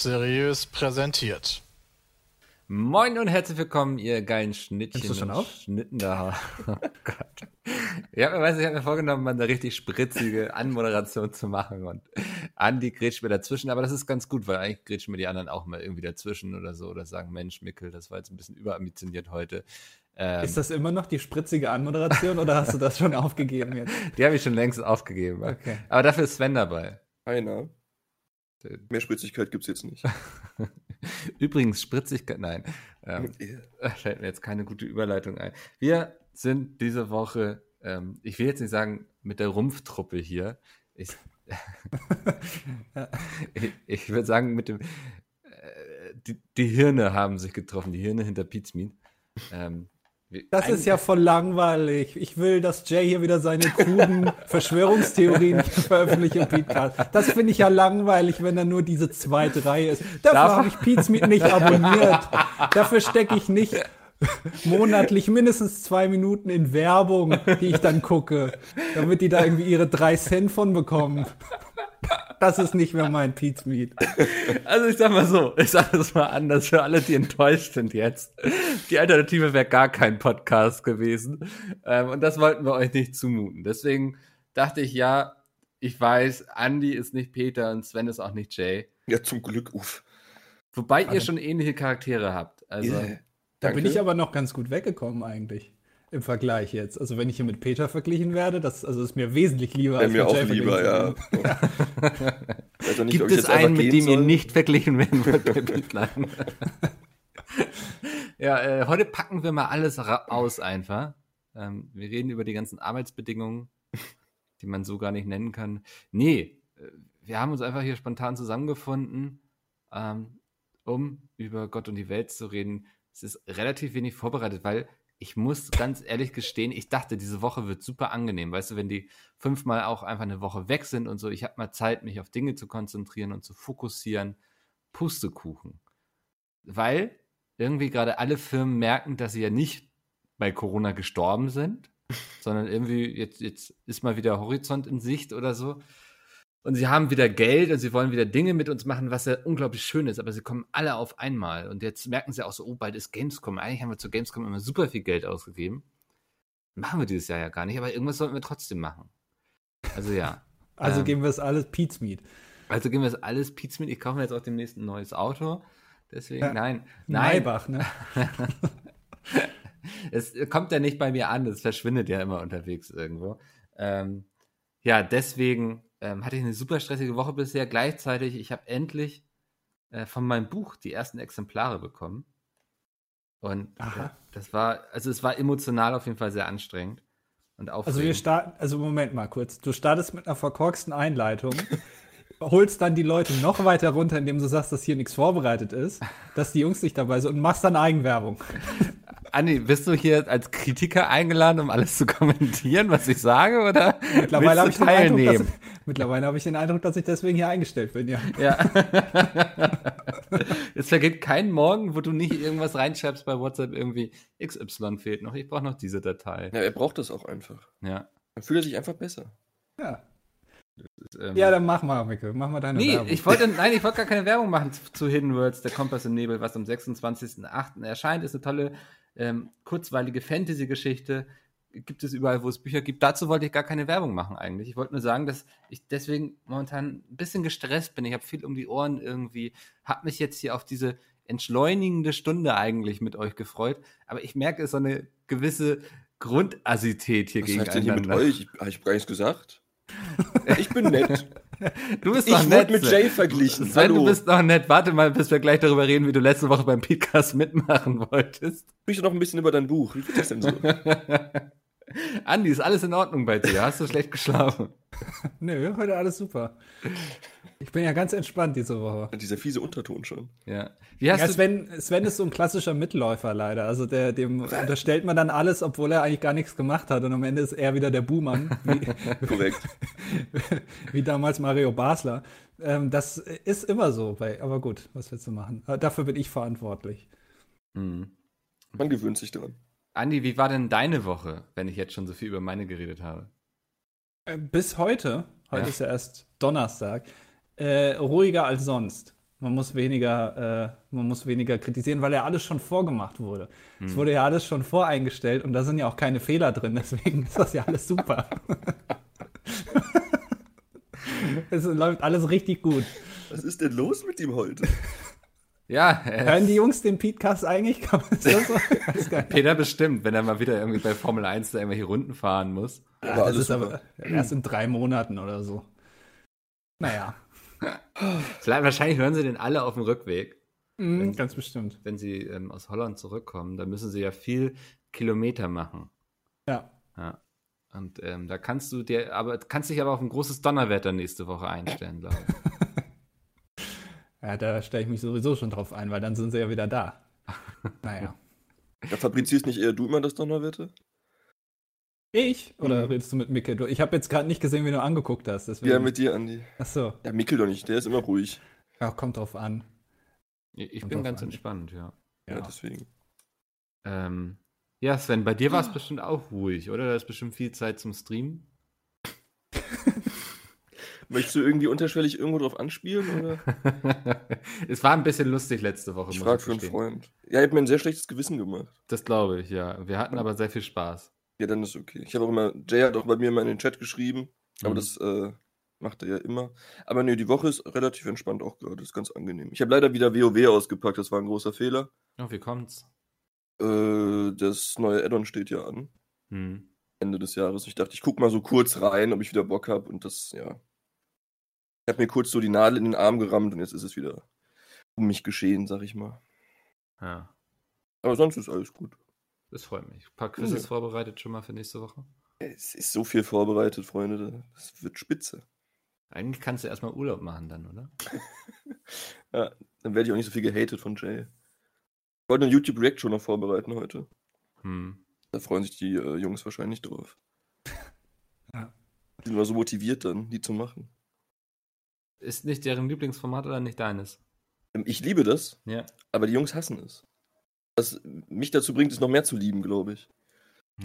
Seriös präsentiert. Moin und herzlich willkommen, ihr geilen Schnittchen. Nimmst du schon auf? Schnitten da. Oh Gott. Ja, ich weiß, ich habe mir vorgenommen, mal eine richtig spritzige Anmoderation zu machen und Andi grätscht mir dazwischen, aber das ist ganz gut, weil eigentlich grätschen mir die anderen auch mal irgendwie dazwischen oder so oder sagen, Mensch, Mickel, das war jetzt ein bisschen überambitioniert heute. Ähm, Ist das immer noch die spritzige Anmoderation oder hast du das schon aufgegeben jetzt? die habe ich schon längst aufgegeben. Okay. Aber dafür ist Sven dabei. Einer. Mehr Spritzigkeit gibt's jetzt nicht. Übrigens, Spritzigkeit, nein. Ähm, Da fällt mir jetzt keine gute Überleitung ein. Wir sind diese Woche, ähm, ich will jetzt nicht sagen mit der Rumpftruppe hier. Ich, ich, ich würde sagen, mit dem, äh, die, die Hirne haben sich getroffen, die Hirne hinter Pizmeet. Ähm, Das ist ja voll langweilig. Ich will, dass Jay hier wieder seine kruden Verschwörungstheorien veröffentlicht im Podcast. Das finde ich ja langweilig, wenn da nur diese zweite Reihe ist. Dafür habe ich Pizmeet nicht abonniert. Dafür stecke ich nicht monatlich mindestens zwei Minuten in Werbung, die ich dann gucke, damit die da irgendwie ihre drei Cent von bekommen. Das ist nicht mehr mein Pizmeet. Also ich sag mal so, ich sag das mal anders für alle, die enttäuscht sind jetzt. Die Alternative wäre gar kein Podcast gewesen. Ähm, und das wollten wir euch nicht zumuten. Deswegen dachte ich, ja, ich weiß, Andy ist nicht Peter und Sven ist auch nicht Jay. Ja, zum Glück, uff. Wobei ihr Aber- schon ähnliche Charaktere habt. Also Yeah. Da Danke. bin ich aber noch ganz gut weggekommen eigentlich. Im Vergleich jetzt. Also wenn ich hier mit Peter verglichen werde, das also ist mir wesentlich lieber Wäre mir mit auch Jay lieber, ja. werden. Weiß auch nicht, ob gibt ich es jetzt einfach einen, mit dem ihr soll. nicht verglichen werden wollt Bitline? ja, äh, heute packen wir mal alles aus einfach. Ähm, wir reden über die ganzen Arbeitsbedingungen, die man so gar nicht nennen kann. Nee, äh, wir haben uns einfach hier spontan zusammengefunden, ähm, um über Gott und die Welt zu reden. Es ist relativ wenig vorbereitet, weil ich muss ganz ehrlich gestehen, ich dachte, diese Woche wird super angenehm. Weißt du, wenn die fünfmal auch einfach eine Woche weg sind und so, ich habe mal Zeit, mich auf Dinge zu konzentrieren und zu fokussieren. Pustekuchen. Weil irgendwie gerade alle Firmen merken, dass sie ja nicht bei Corona gestorben sind, sondern irgendwie jetzt, jetzt ist mal wieder Horizont in Sicht oder so. Und sie haben wieder Geld und sie wollen wieder Dinge mit uns machen, was ja unglaublich schön ist, aber sie kommen alle auf einmal. Und jetzt merken sie auch so, oh, bald ist Gamescom. Eigentlich haben wir zu Gamescom immer super viel Geld ausgegeben. Machen wir dieses Jahr ja gar nicht, aber irgendwas sollten wir trotzdem machen. Also ja. Also Ähm. geben wir es alles Pizmeet. Also gehen wir jetzt alles Pizza mit. Ich kaufe mir jetzt auch demnächst ein neues Auto. Deswegen, Ja. nein. Nein, Maybach, ne? es kommt ja nicht bei mir an. Es verschwindet ja immer unterwegs irgendwo. Ähm, ja, deswegen ähm, hatte ich eine super stressige Woche bisher. Gleichzeitig, ich habe endlich äh, von meinem Buch die ersten Exemplare bekommen. Und äh, das war, also es war emotional auf jeden Fall sehr anstrengend und aufregend. Also wir starten, also Moment mal kurz. Du startest mit einer verkorksten Einleitung, holst dann die Leute noch weiter runter, indem du sagst, dass hier nichts vorbereitet ist, dass die Jungs nicht dabei sind und machst dann Eigenwerbung. Andi, bist du hier als Kritiker eingeladen, um alles zu kommentieren, was ich sage, oder Mittlerweile habe ich, du den Eindruck, dass, teilnehmen? mittlerweile habe ich den Eindruck, dass ich deswegen hier eingestellt bin, ja. Ja. es vergeht kein Morgen, wo du nicht irgendwas reinschreibst bei WhatsApp, irgendwie XY fehlt noch, ich brauche noch diese Datei. Ja, er braucht das auch einfach. Ja. Dann fühlt er sich einfach besser. Ja, Das, ähm, ja dann mach mal, Mikkel, mach mal deine Nee, Werbung. ich wollte, nein, ich wollte gar keine Werbung machen zu, zu Hidden Worlds, der Kompass im Nebel, was am 26.08. erscheint. Ist eine tolle, ähm, kurzweilige Fantasy-Geschichte. Gibt es überall, wo es Bücher gibt. Dazu wollte ich gar keine Werbung machen eigentlich. Ich wollte nur sagen, dass ich deswegen momentan ein bisschen gestresst bin. Ich habe viel um die Ohren irgendwie, habe mich jetzt hier auf diese entschleunigende Stunde eigentlich mit euch gefreut. Aber ich merke, es ist so eine gewisse Grundassität hier Was heißt denn hier mit gegeneinander. euch? Ich, hab ich gar nichts gesagt. Ich bin nett. Du bist Ich doch nett. mit. Jay verglichen. Sven, Hallo. du bist noch nett. Warte mal, bis wir gleich darüber reden, wie du letzte Woche beim Podcast mitmachen wolltest. Sprich doch noch ein bisschen über dein Buch. Wie geht das denn so? Andi, ist alles in Ordnung bei dir? Hast du schlecht geschlafen? Nö, heute alles super. Ich bin ja ganz entspannt diese Woche. Dieser fiese Unterton schon. Ja. Wie hast Ja, du, Sven, Sven ist so ein klassischer Mitläufer leider. Also der, dem unterstellt man dann alles, obwohl er eigentlich gar nichts gemacht hat. Und am Ende ist er wieder der Buhmann, wie, Korrekt. wie damals Mario Basler. Ähm, das ist immer so. Bei, aber gut, was willst du machen? Dafür bin ich verantwortlich. hm. Man gewöhnt sich dran. Andi, wie war denn deine Woche, wenn ich jetzt schon so viel über meine geredet habe? Äh, Bis heute, heute Ja. ist ja erst Donnerstag, äh, ruhiger als sonst. Man muss weniger, äh, man muss weniger kritisieren, weil ja alles schon vorgemacht wurde. Es wurde ja alles schon voreingestellt und da sind ja auch keine Fehler drin, deswegen ist das ja alles super. es läuft alles richtig gut. Was ist denn los mit ihm heute? Ja, Hören die Jungs den Podcast eigentlich? Kann man das so? Peter bestimmt, wenn er mal wieder irgendwie bei Formel 1 da irgendwelche Runden fahren muss. Aber das ist aber erst in drei Monaten oder so. Naja, Vielleicht, wahrscheinlich hören sie den alle auf dem Rückweg, mhm, ganz bestimmt. wenn sie ähm, aus Holland zurückkommen. Da müssen sie ja viel Kilometer machen. Ja. Ja. Und ähm, da kannst du dir, aber kannst dich aber auf ein großes Donnerwetter nächste Woche einstellen, glaube ich. Ja, da stelle ich mich sowieso schon drauf ein, weil dann sind sie ja wieder da. Naja. Da fabrizierst nicht eher du immer das Donnerwetter? Ich? Oder Mhm. redest du mit Micke? Du- Ich habe jetzt gerade nicht gesehen, wie du angeguckt hast. Deswegen. Ja, mit dir, Andi. Achso, Ja, Mickel doch nicht, der ist immer ruhig. ja, kommt drauf an. Ich, Kommt bin ganz an. entspannt, ja. Ja, Ja. deswegen. Ähm, ja, Sven, bei dir war es bestimmt auch ruhig, oder? Da ist bestimmt viel Zeit zum Streamen. Möchtest du irgendwie unterschwellig irgendwo drauf anspielen? Oder? es war ein bisschen lustig letzte Woche. Ich frage für einen. Freund. Ja, ihr habt mir ein sehr schlechtes Gewissen gemacht. Das glaube ich, ja. Wir hatten aber sehr viel Spaß. Ja, dann ist okay. Ich habe auch immer, Jay hat auch bei mir mal in den Chat geschrieben, aber Mhm. das äh, macht er ja immer. Aber nee, die Woche ist relativ entspannt auch gerade, ist ganz angenehm. Ich habe leider wieder WoW ausgepackt, das war ein großer Fehler. Oh, wie kommt's? Äh, das neue Addon steht ja an, Hm. Ende des Jahres. Ich dachte, ich guck mal so kurz rein, ob ich wieder Bock habe und das, ja. Ich habe mir kurz so die Nadel in den Arm gerammt und jetzt ist es wieder um mich geschehen, sag ich mal. Ja, Aber sonst ist alles gut. das freut mich. Ein paar Quizzes Ja. vorbereitet schon mal für nächste Woche. Es ist so viel vorbereitet, Freunde. Das wird spitze. Eigentlich kannst du erstmal Urlaub machen dann, oder? Ja, dann werde ich auch nicht so viel gehatet von Jay. Ich wollte eine YouTube-Reaction noch vorbereiten heute. Hm. Da freuen sich die äh, Jungs wahrscheinlich drauf. Ja. Die sind immer so motiviert dann, die zu machen. Ist nicht deren Lieblingsformat oder nicht deines? Ähm, Ich liebe das, Ja. aber die Jungs hassen es. Was mich dazu bringt, es noch mehr zu lieben, glaube ich.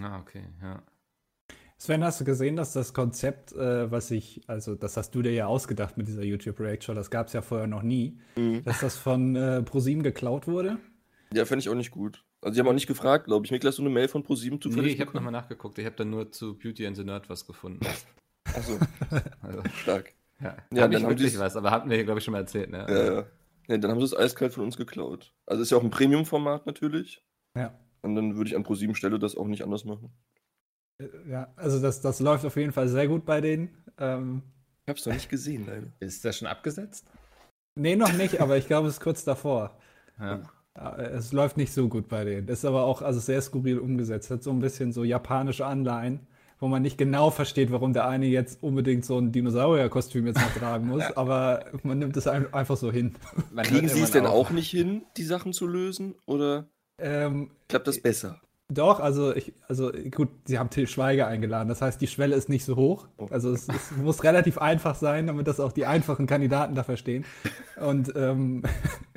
Ah, okay, ja. Sven, hast du gesehen, dass das Konzept, äh, was ich, also das hast du dir ja ausgedacht mit dieser YouTube-Reaction, das gab es ja vorher noch nie, dass das von äh, ProSieben geklaut wurde? Ja, fände ich auch nicht gut. Also, die haben auch nicht gefragt, glaube ich. Mikl, hast du eine Mail von ProSieben Nee, zufällig ich habe nochmal nachgeguckt. Ich habe da nur zu Beauty and the Nerd was gefunden. Achso, Also, stark. Ja, Ja, ja dann haben wirklich die's- was, aber hatten wir hier, glaube ich, schon mal erzählt, ne? Ja, ja. ja, dann haben sie es eiskalt von uns geklaut. Also, ist ja auch ein Premium-Format natürlich. Ja. Und dann würde ich an ProSieben Stelle das auch nicht anders machen. Äh, Ja, also das, das läuft auf jeden Fall sehr gut bei denen. Ähm, Ich habe es noch nicht gesehen, leider. Ist das schon abgesetzt? nee, noch nicht, aber ich glaube, es ist kurz davor. Ja. Es läuft nicht so gut bei denen. Ist aber auch also sehr skurril umgesetzt. Hat so ein bisschen so japanische Anleihen, wo man nicht genau versteht, warum der eine jetzt unbedingt so ein Dinosaurierkostüm jetzt noch tragen muss, aber man nimmt es ein- einfach so hin. Man Kriegen sie es denn auch nicht hin, die Sachen zu lösen? Oder Ähm, klappt das besser? Doch, also ich, also gut, sie haben Till Schweiger eingeladen. Das heißt, die Schwelle ist nicht so hoch. Oh. Also es, es muss relativ einfach sein, damit das auch die einfachen Kandidaten da verstehen. Und ähm,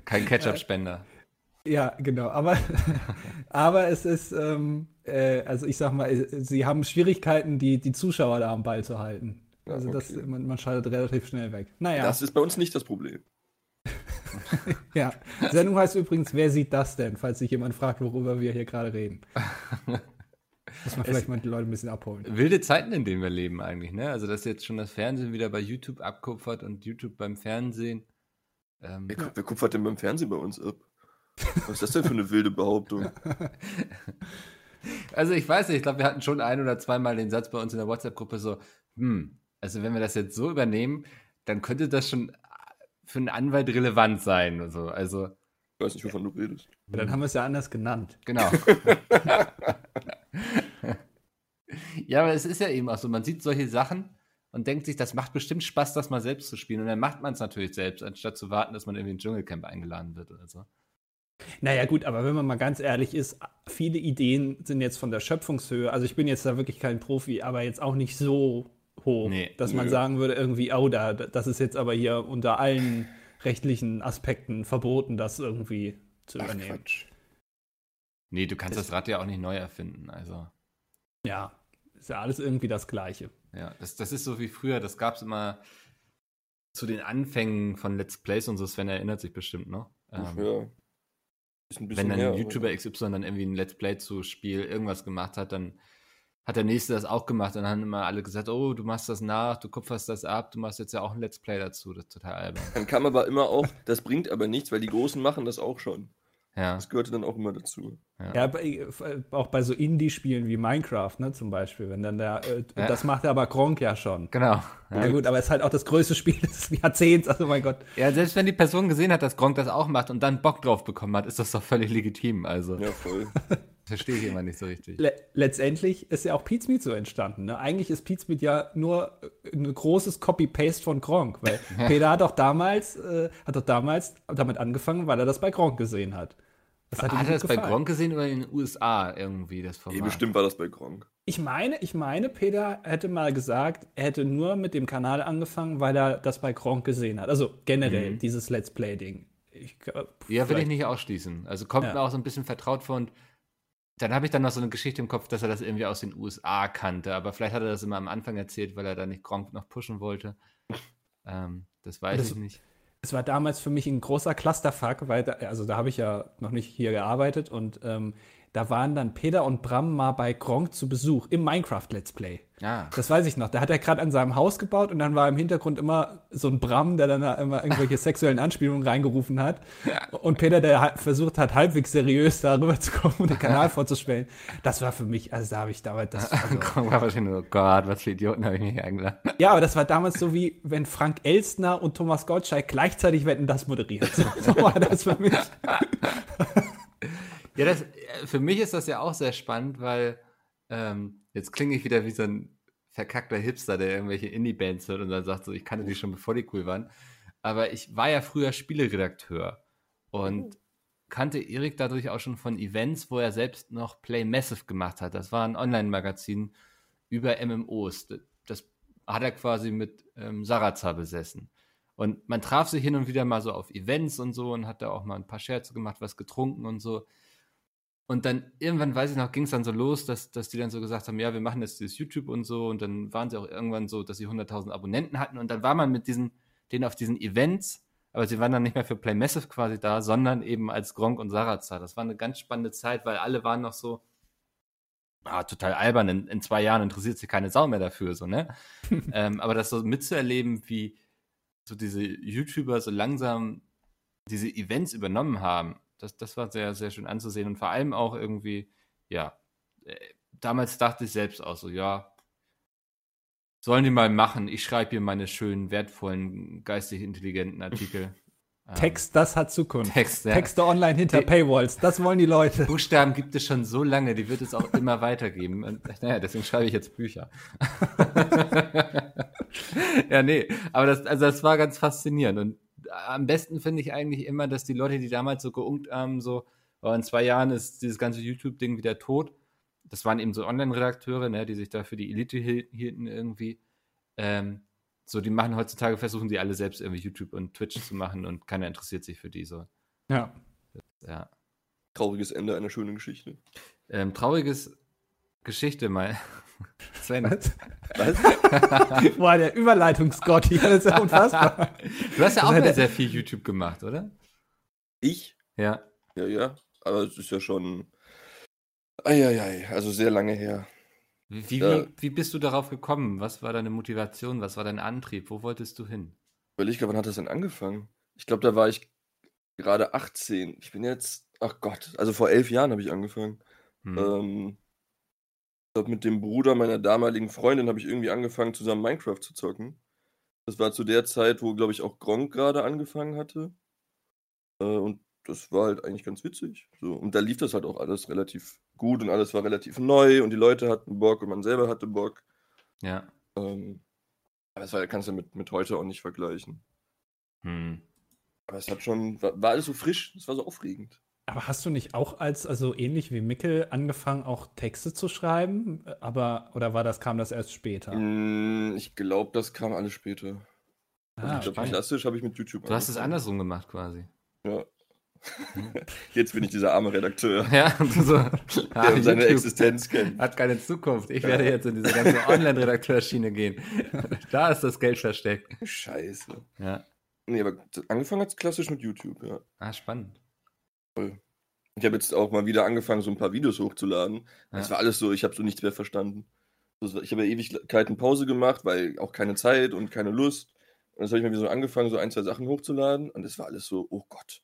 Kein Ketchup-Spender. ja, genau. Aber, aber es ist, ähm, äh, also ich sag mal, äh, sie haben Schwierigkeiten, die, die Zuschauer da am Ball zu halten. Ja, Also das, okay. man, man schaltet relativ schnell weg. Naja, Das ist bei uns nicht das Problem. ja. Sendung heißt übrigens, wer sieht das denn, falls sich jemand fragt, worüber wir hier gerade reden. Muss man vielleicht mal die Leute ein bisschen abholen. Wilde Zeiten, in denen wir leben eigentlich, ne? Also, dass jetzt schon das Fernsehen wieder bei YouTube abkupfert und YouTube beim Fernsehen. Ähm, wer kupfert denn beim Fernsehen bei uns ab? Was ist das denn für eine wilde Behauptung? also, ich weiß nicht, ich glaube, wir hatten schon ein oder zweimal den Satz bei uns in der WhatsApp-Gruppe so, hm, also wenn wir das jetzt so übernehmen, dann könnte das schon für einen Anwalt relevant sein. und so. Also, Ich weiß nicht, wovon du redest. Ja, dann haben wir es ja anders genannt. Genau. ja, aber es ist ja eben auch so, man sieht solche Sachen und denkt sich, das macht bestimmt Spaß, das mal selbst zu spielen. Und dann macht man es natürlich selbst, anstatt zu warten, dass man irgendwie in ein Dschungelcamp eingeladen wird oder so. Naja, gut, aber wenn man mal ganz ehrlich ist, viele Ideen sind jetzt von der Schöpfungshöhe. Also ich bin jetzt da wirklich kein Profi, aber jetzt auch nicht so hoch, Nee. dass man Nö. sagen würde, irgendwie, oh, da, das ist jetzt aber hier unter allen rechtlichen Aspekten verboten, das irgendwie zu Ach, übernehmen. Quatsch. Nee, du kannst das Rad ja auch nicht neu erfinden. Also, Ja, ist ja alles irgendwie das Gleiche. ja, das, das ist so wie früher, das gab es immer zu den Anfängen von Let's Plays und so, Sven erinnert sich bestimmt noch. Ähm, ja. Wenn dann her, YouTuber XY dann irgendwie ein Let's Play zu Spiel irgendwas gemacht hat, dann hat der Nächste das auch gemacht. Und dann haben immer alle gesagt, oh, du machst das nach, du kupferst das ab, du machst jetzt ja auch ein Let's Play dazu. Das ist total albern. Dann kam aber immer auch, das bringt aber nichts, weil die Großen machen das auch schon. Ja, Das gehörte dann auch immer dazu. Ja, bei, äh, auch bei so Indie-Spielen wie Minecraft, ne, zum Beispiel, wenn dann der, äh, Ja. das macht aber Gronk ja schon. genau. Ja, Ja. gut, aber es ist halt auch das größte Spiel des Jahrzehnts, also mein Gott. ja, selbst wenn die Person gesehen hat, dass Gronk das auch macht und dann Bock drauf bekommen hat, ist das doch völlig legitim. Also, Ja, voll. verstehe ich immer nicht so richtig. Le letztendlich ist ja auch Pizmeet so entstanden. Ne? Eigentlich ist Pizmeet ja nur äh, ein großes Copy-Paste von Gronk, weil Peter hat doch damals, äh, hat doch damals damit angefangen, weil er das bei Gronk gesehen hat. Das hat, Hat er das bei gefallen. Gronk gesehen oder in den USA irgendwie, das Nee, Format? bestimmt war das bei Gronk. Ich meine, ich meine, Peter hätte mal gesagt, er hätte nur mit dem Kanal angefangen, weil er das bei Gronk gesehen hat. Also generell Mhm. dieses Let's Play-Ding. Ich, äh, Ja, will ich nicht ausschließen. Also kommt Ja. mir auch so ein bisschen vertraut vor und dann habe ich dann noch so eine Geschichte im Kopf, dass er das irgendwie aus den USA kannte, aber vielleicht hat er das immer am Anfang erzählt, weil er da nicht Gronk noch pushen wollte. Ähm, das weiß Das- ich nicht. Es war damals für mich ein großer Clusterfuck, weil da, also da habe ich ja noch nicht hier gearbeitet und ähm, da waren dann Peter und Bram mal bei Gronk zu Besuch im Minecraft Let's Play. Ja. Das weiß ich noch. Da hat er gerade an seinem Haus gebaut und dann war im Hintergrund immer so ein Bram, der dann da immer irgendwelche sexuellen Anspielungen reingerufen hat. Und Peter, der versucht hat, halbwegs seriös darüber zu kommen und den Kanal vorzustellen. Das war für mich, also da habe ich damals das. Also, Gronk war wahrscheinlich nur, oh Gott, was für Idioten habe ich mich eingeladen. ja, aber das war damals so wie, wenn Frank Elstner und Thomas Gottschalk gleichzeitig Wetten das moderiert. So, so war das für mich. Ja, das, äh, für mich ist das ja auch sehr spannend, weil ähm, jetzt klinge ich wieder wie so ein verkackter Hipster, der irgendwelche Indie-Bands hört und dann sagt so, ich kannte die schon, bevor die cool waren. Aber ich war ja früher Spieleredakteur und kannte Erik dadurch auch schon von Events, wo er selbst noch Play Massive gemacht hat. Das war ein Online-Magazin über MMOs. Das hat er quasi mit ähm, Sarazar besessen. Und man traf sich hin und wieder mal so auf Events und so und hat da auch mal ein paar Scherze gemacht, was getrunken und so. Und dann irgendwann, weiß ich noch, ging es dann so los, dass, dass die dann so gesagt haben, ja, wir machen jetzt dieses YouTube und so. Und dann waren sie auch irgendwann so, dass sie 100.000 Abonnenten hatten. Und dann war man mit diesen, denen auf diesen Events, aber sie waren dann nicht mehr für Play Massive quasi da, sondern eben als Gronk und Sarazar. Das war eine ganz spannende Zeit, weil alle waren noch so, ah, total albern, in, in zwei Jahren interessiert sich keine Sau mehr dafür, so, ne? ähm, aber das so mitzuerleben, wie so diese YouTuber so langsam diese Events übernommen haben, das, das war sehr, sehr schön anzusehen und vor allem auch irgendwie, ja, äh, damals dachte ich selbst auch so, ja, sollen die mal machen, ich schreibe hier meine schönen, wertvollen, geistig intelligenten Artikel. Text, das hat Zukunft. Text, ja. Texte online hinter Die- Paywalls, das wollen die Leute. Buchstaben gibt es schon so lange, die wird es auch immer weitergeben. Und, naja, deswegen schreibe ich jetzt Bücher. ja, nee, aber das, also das war ganz faszinierend. Und am besten finde ich eigentlich immer, dass die Leute, die damals so geunkt haben, so, oh, in zwei Jahren ist dieses ganze YouTube-Ding wieder tot. Das waren eben so Online-Redakteure, ne, die sich da für die Elite hiel- hielten irgendwie. Ähm, so, die machen heutzutage, versuchen die alle selbst irgendwie YouTube und Twitch zu machen und keiner interessiert sich für die so. Ja. Ja. Trauriges Ende einer schönen Geschichte. Ähm, trauriges Geschichte mal. Sven, Was? Was? Boah, der Überleitungsgott hier, das ist ja unfassbar. du hast ja auch Das hat mal er- sehr viel YouTube gemacht, oder? Ich? Ja. Ja, ja. Aber es ist ja schon. Eieiei, also sehr lange her. Wie, wie, Ja. wie bist du darauf gekommen? Was war deine Motivation? Was war dein Antrieb? Wo wolltest du hin? Überleg, wann hat das denn angefangen? Ich glaube, da war ich gerade 18. Ich bin jetzt, ach Gott, also vor elf Jahren habe ich angefangen. Hm. Ähm, ich glaube, mit dem Bruder meiner damaligen Freundin habe ich irgendwie angefangen, zusammen Minecraft zu zocken. Das war zu der Zeit, wo, glaube ich, auch Gronk gerade angefangen hatte. Äh, und das war halt eigentlich ganz witzig. So. Und da lief das halt auch alles relativ gut und alles war relativ neu und die Leute hatten Bock und man selber hatte Bock. Ja. Ähm, aber das war, kannst du mit, mit heute auch nicht vergleichen. Hm. Aber es hat schon, war, war alles so frisch, es war so aufregend. Aber hast du nicht auch als, also ähnlich wie Mickel, angefangen, auch Texte zu schreiben? Aber, oder war das, kam das erst später? Mm, Ich glaube, das kam alles später. Also Ah, ich glaub, spannend. klassisch habe ich mit YouTube Du hast es angefangen. andersrum gemacht quasi. Ja. Jetzt bin ich dieser arme Redakteur, Ja, so, der ah, um seine YouTube Existenz kennt. hat keine Zukunft. Ich werde jetzt in diese ganze Online-Redakteurschiene gehen. Da ist das Geld versteckt. Scheiße. Ja, Nee, aber angefangen hat es klassisch mit YouTube, ja. ah, spannend. Ich habe jetzt auch mal wieder angefangen, so ein paar Videos hochzuladen. Das Ja. war alles so, ich habe so nichts mehr verstanden. Das Ich habe ja Ewigkeiten Pause gemacht, weil auch keine Zeit und keine Lust. Und jetzt habe ich mal wieder so angefangen, so ein, zwei Sachen hochzuladen. Und das war alles so, oh Gott,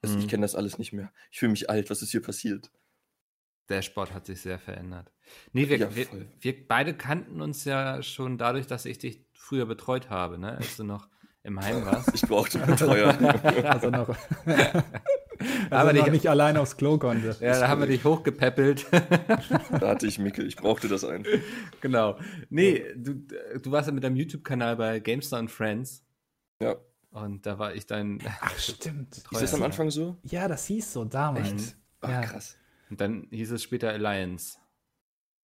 das, Mhm. ich kenne das alles nicht mehr. Ich fühle mich alt, was ist hier passiert? Der Sport hat sich sehr verändert. Nee, wir, Ja, wir, wir beide kannten uns ja schon dadurch, dass ich dich früher betreut habe, ne? als du noch im Heim warst. Ich brauchte einen Betreuer. Also noch, Aber also noch die- nicht allein aufs Klo konnte. Ja, da haben wir dich hochgepäppelt. da hatte ich Mickel, ich brauchte das einfach. genau. Nee, du, du warst ja mit deinem YouTube-Kanal bei GameStar und Friends. Ja. Und da war ich dein. Ach, stimmt. Ist das am Anfang so? Ja, das hieß so damals. Echt? Ach, Ja. krass. Und dann hieß es später Alliance.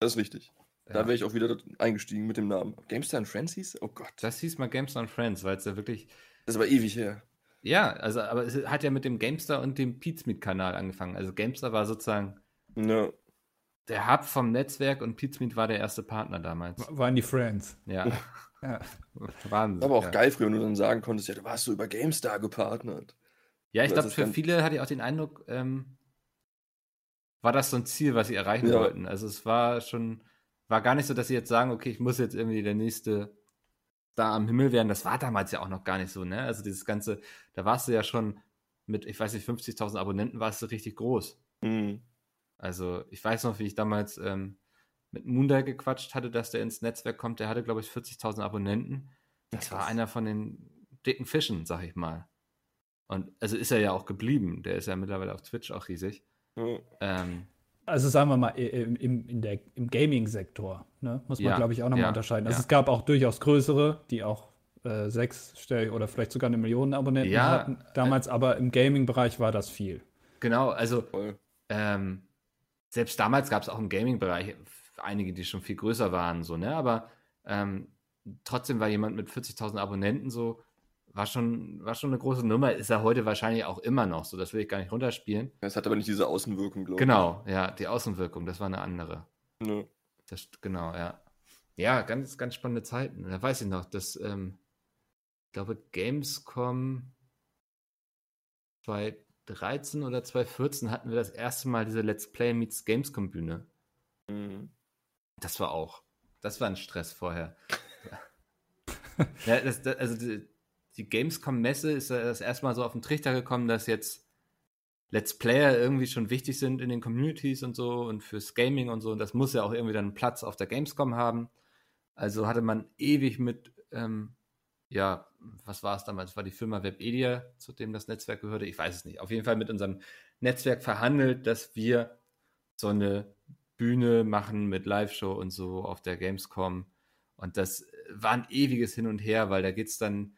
Das ist richtig. Da Ja. wäre ich auch wieder eingestiegen mit dem Namen. GameStar and Friends hieß? Oh Gott. Das hieß mal GameStar und Friends, weil es ja wirklich. Das ist aber ewig her. Ja, also, aber es hat ja mit dem GameStar und dem Pizmeet-Kanal angefangen. Also GameStar war sozusagen Ja. der Hub vom Netzwerk und Pizmeet war der erste Partner damals. Waren die Friends. Ja. Ja. Wahnsinn. Aber auch ja. geil früher, wenn du dann sagen konntest, ja, du warst so über GameStar gepartnert. Ja, ich glaube, für viele hatte ich auch den Eindruck, ähm, war das so ein Ziel, was sie erreichen Ja. wollten. Also es war schon, war gar nicht so, dass sie jetzt sagen, okay, ich muss jetzt irgendwie der nächste da am Himmel werden. Das war damals ja auch noch gar nicht so, ne? Also dieses ganze, da warst du ja schon mit, ich weiß nicht, 50.000 Abonnenten warst du richtig groß. Mhm. Also ich weiß noch, wie ich damals ähm, mit Munda gequatscht hatte, dass der ins Netzwerk kommt. Der hatte, glaube ich, 40.000 Abonnenten. Das war einer von den dicken Fischen, sag ich mal. Und also ist er ja auch geblieben. Der ist ja mittlerweile auf Twitch auch riesig. Ja. Ähm, Also sagen wir mal, im, im, in der, im Gaming-Sektor ne? muss man, Ja, glaube ich, auch nochmal ja, unterscheiden. Also ja. es gab auch durchaus größere, die auch äh, sechsstellig oder vielleicht sogar eine Million Abonnenten Ja, hatten. Damals aber im Gaming-Bereich war das viel. genau, also ähm, selbst damals gab es auch im Gaming-Bereich einige, die schon viel größer waren, so, ne? Aber ähm, trotzdem war jemand mit 40.000 Abonnenten so, war schon, war schon eine große Nummer, ist er heute wahrscheinlich auch immer noch so, das will ich gar nicht runterspielen. Es hat aber nicht diese Außenwirkung, glaube Genau, ja, die Außenwirkung, das war eine andere. ich. Ja. Das, genau, ja. Ja, ganz, ganz spannende Zeiten. Da weiß ich noch, dass, ähm, ich glaube, Gamescom 2013 oder 2014 hatten wir das erste Mal diese Let's Play Meets Gamescom Bühne. Mhm. Das war auch, das war ein Stress vorher. ja, das, das, also die, die Gamescom-Messe ist das erste Mal so auf den Trichter gekommen, dass jetzt Let's Player irgendwie schon wichtig sind in den Communities und so und fürs Gaming und so. Und das muss ja auch irgendwie dann Platz auf der Gamescom haben. Also hatte man ewig mit, ähm, ja, was war es damals? War die Firma Webedia, zu dem das Netzwerk gehörte? Ich weiß es nicht. Auf jeden Fall mit unserem Netzwerk verhandelt, dass wir so eine Bühne machen mit Live-Show und so auf der Gamescom. Und das war ein ewiges Hin und Her, weil da geht's dann,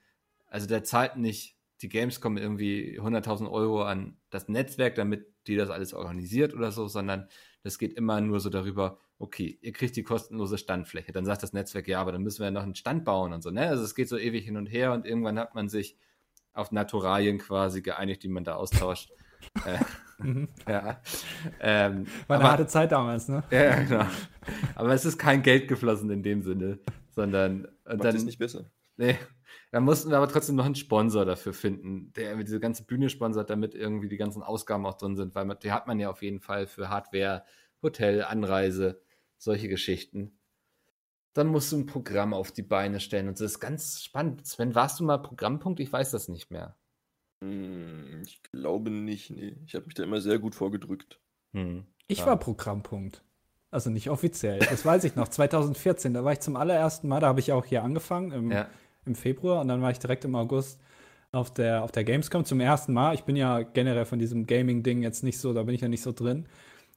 also der zahlt nicht die Gamescom irgendwie 100.000 Euro an das Netzwerk, damit die das alles organisiert oder so, sondern das geht immer nur so darüber, okay, ihr kriegt die kostenlose Standfläche. Dann sagt das Netzwerk, ja, aber dann müssen wir ja noch einen Stand bauen und so, ne? Also es geht so ewig hin und her und irgendwann hat man sich auf Naturalien quasi geeinigt, die man da austauscht. äh, ja. Ähm, War eine aber- harte Zeit damals, ne? ja, ja, genau. Aber es ist kein Geld geflossen in dem Sinne, sondern und Macht dann, es nicht besser. nee, dann mussten wir aber trotzdem noch einen Sponsor dafür finden, der diese ganze Bühne sponsert, damit irgendwie die ganzen Ausgaben auch drin sind, weil man, die hat man ja auf jeden Fall für Hardware, Hotel, Anreise, solche Geschichten. Dann musst du ein Programm auf die Beine stellen und das ist ganz spannend. Sven, warst du mal Programmpunkt? Ich weiß das nicht mehr. Hm, Ich glaube nicht, nee. Ich habe mich da immer sehr gut vorgedrückt. Hm. Ich war Programmpunkt. Also nicht offiziell. Das weiß ich noch. 2014, da war ich zum allerersten Mal, da habe ich auch hier angefangen im, Ja. Im Februar und dann war ich direkt im August auf der, auf der Gamescom zum ersten Mal. Ich bin ja generell von diesem Gaming-Ding jetzt nicht so, da bin ich ja nicht so drin.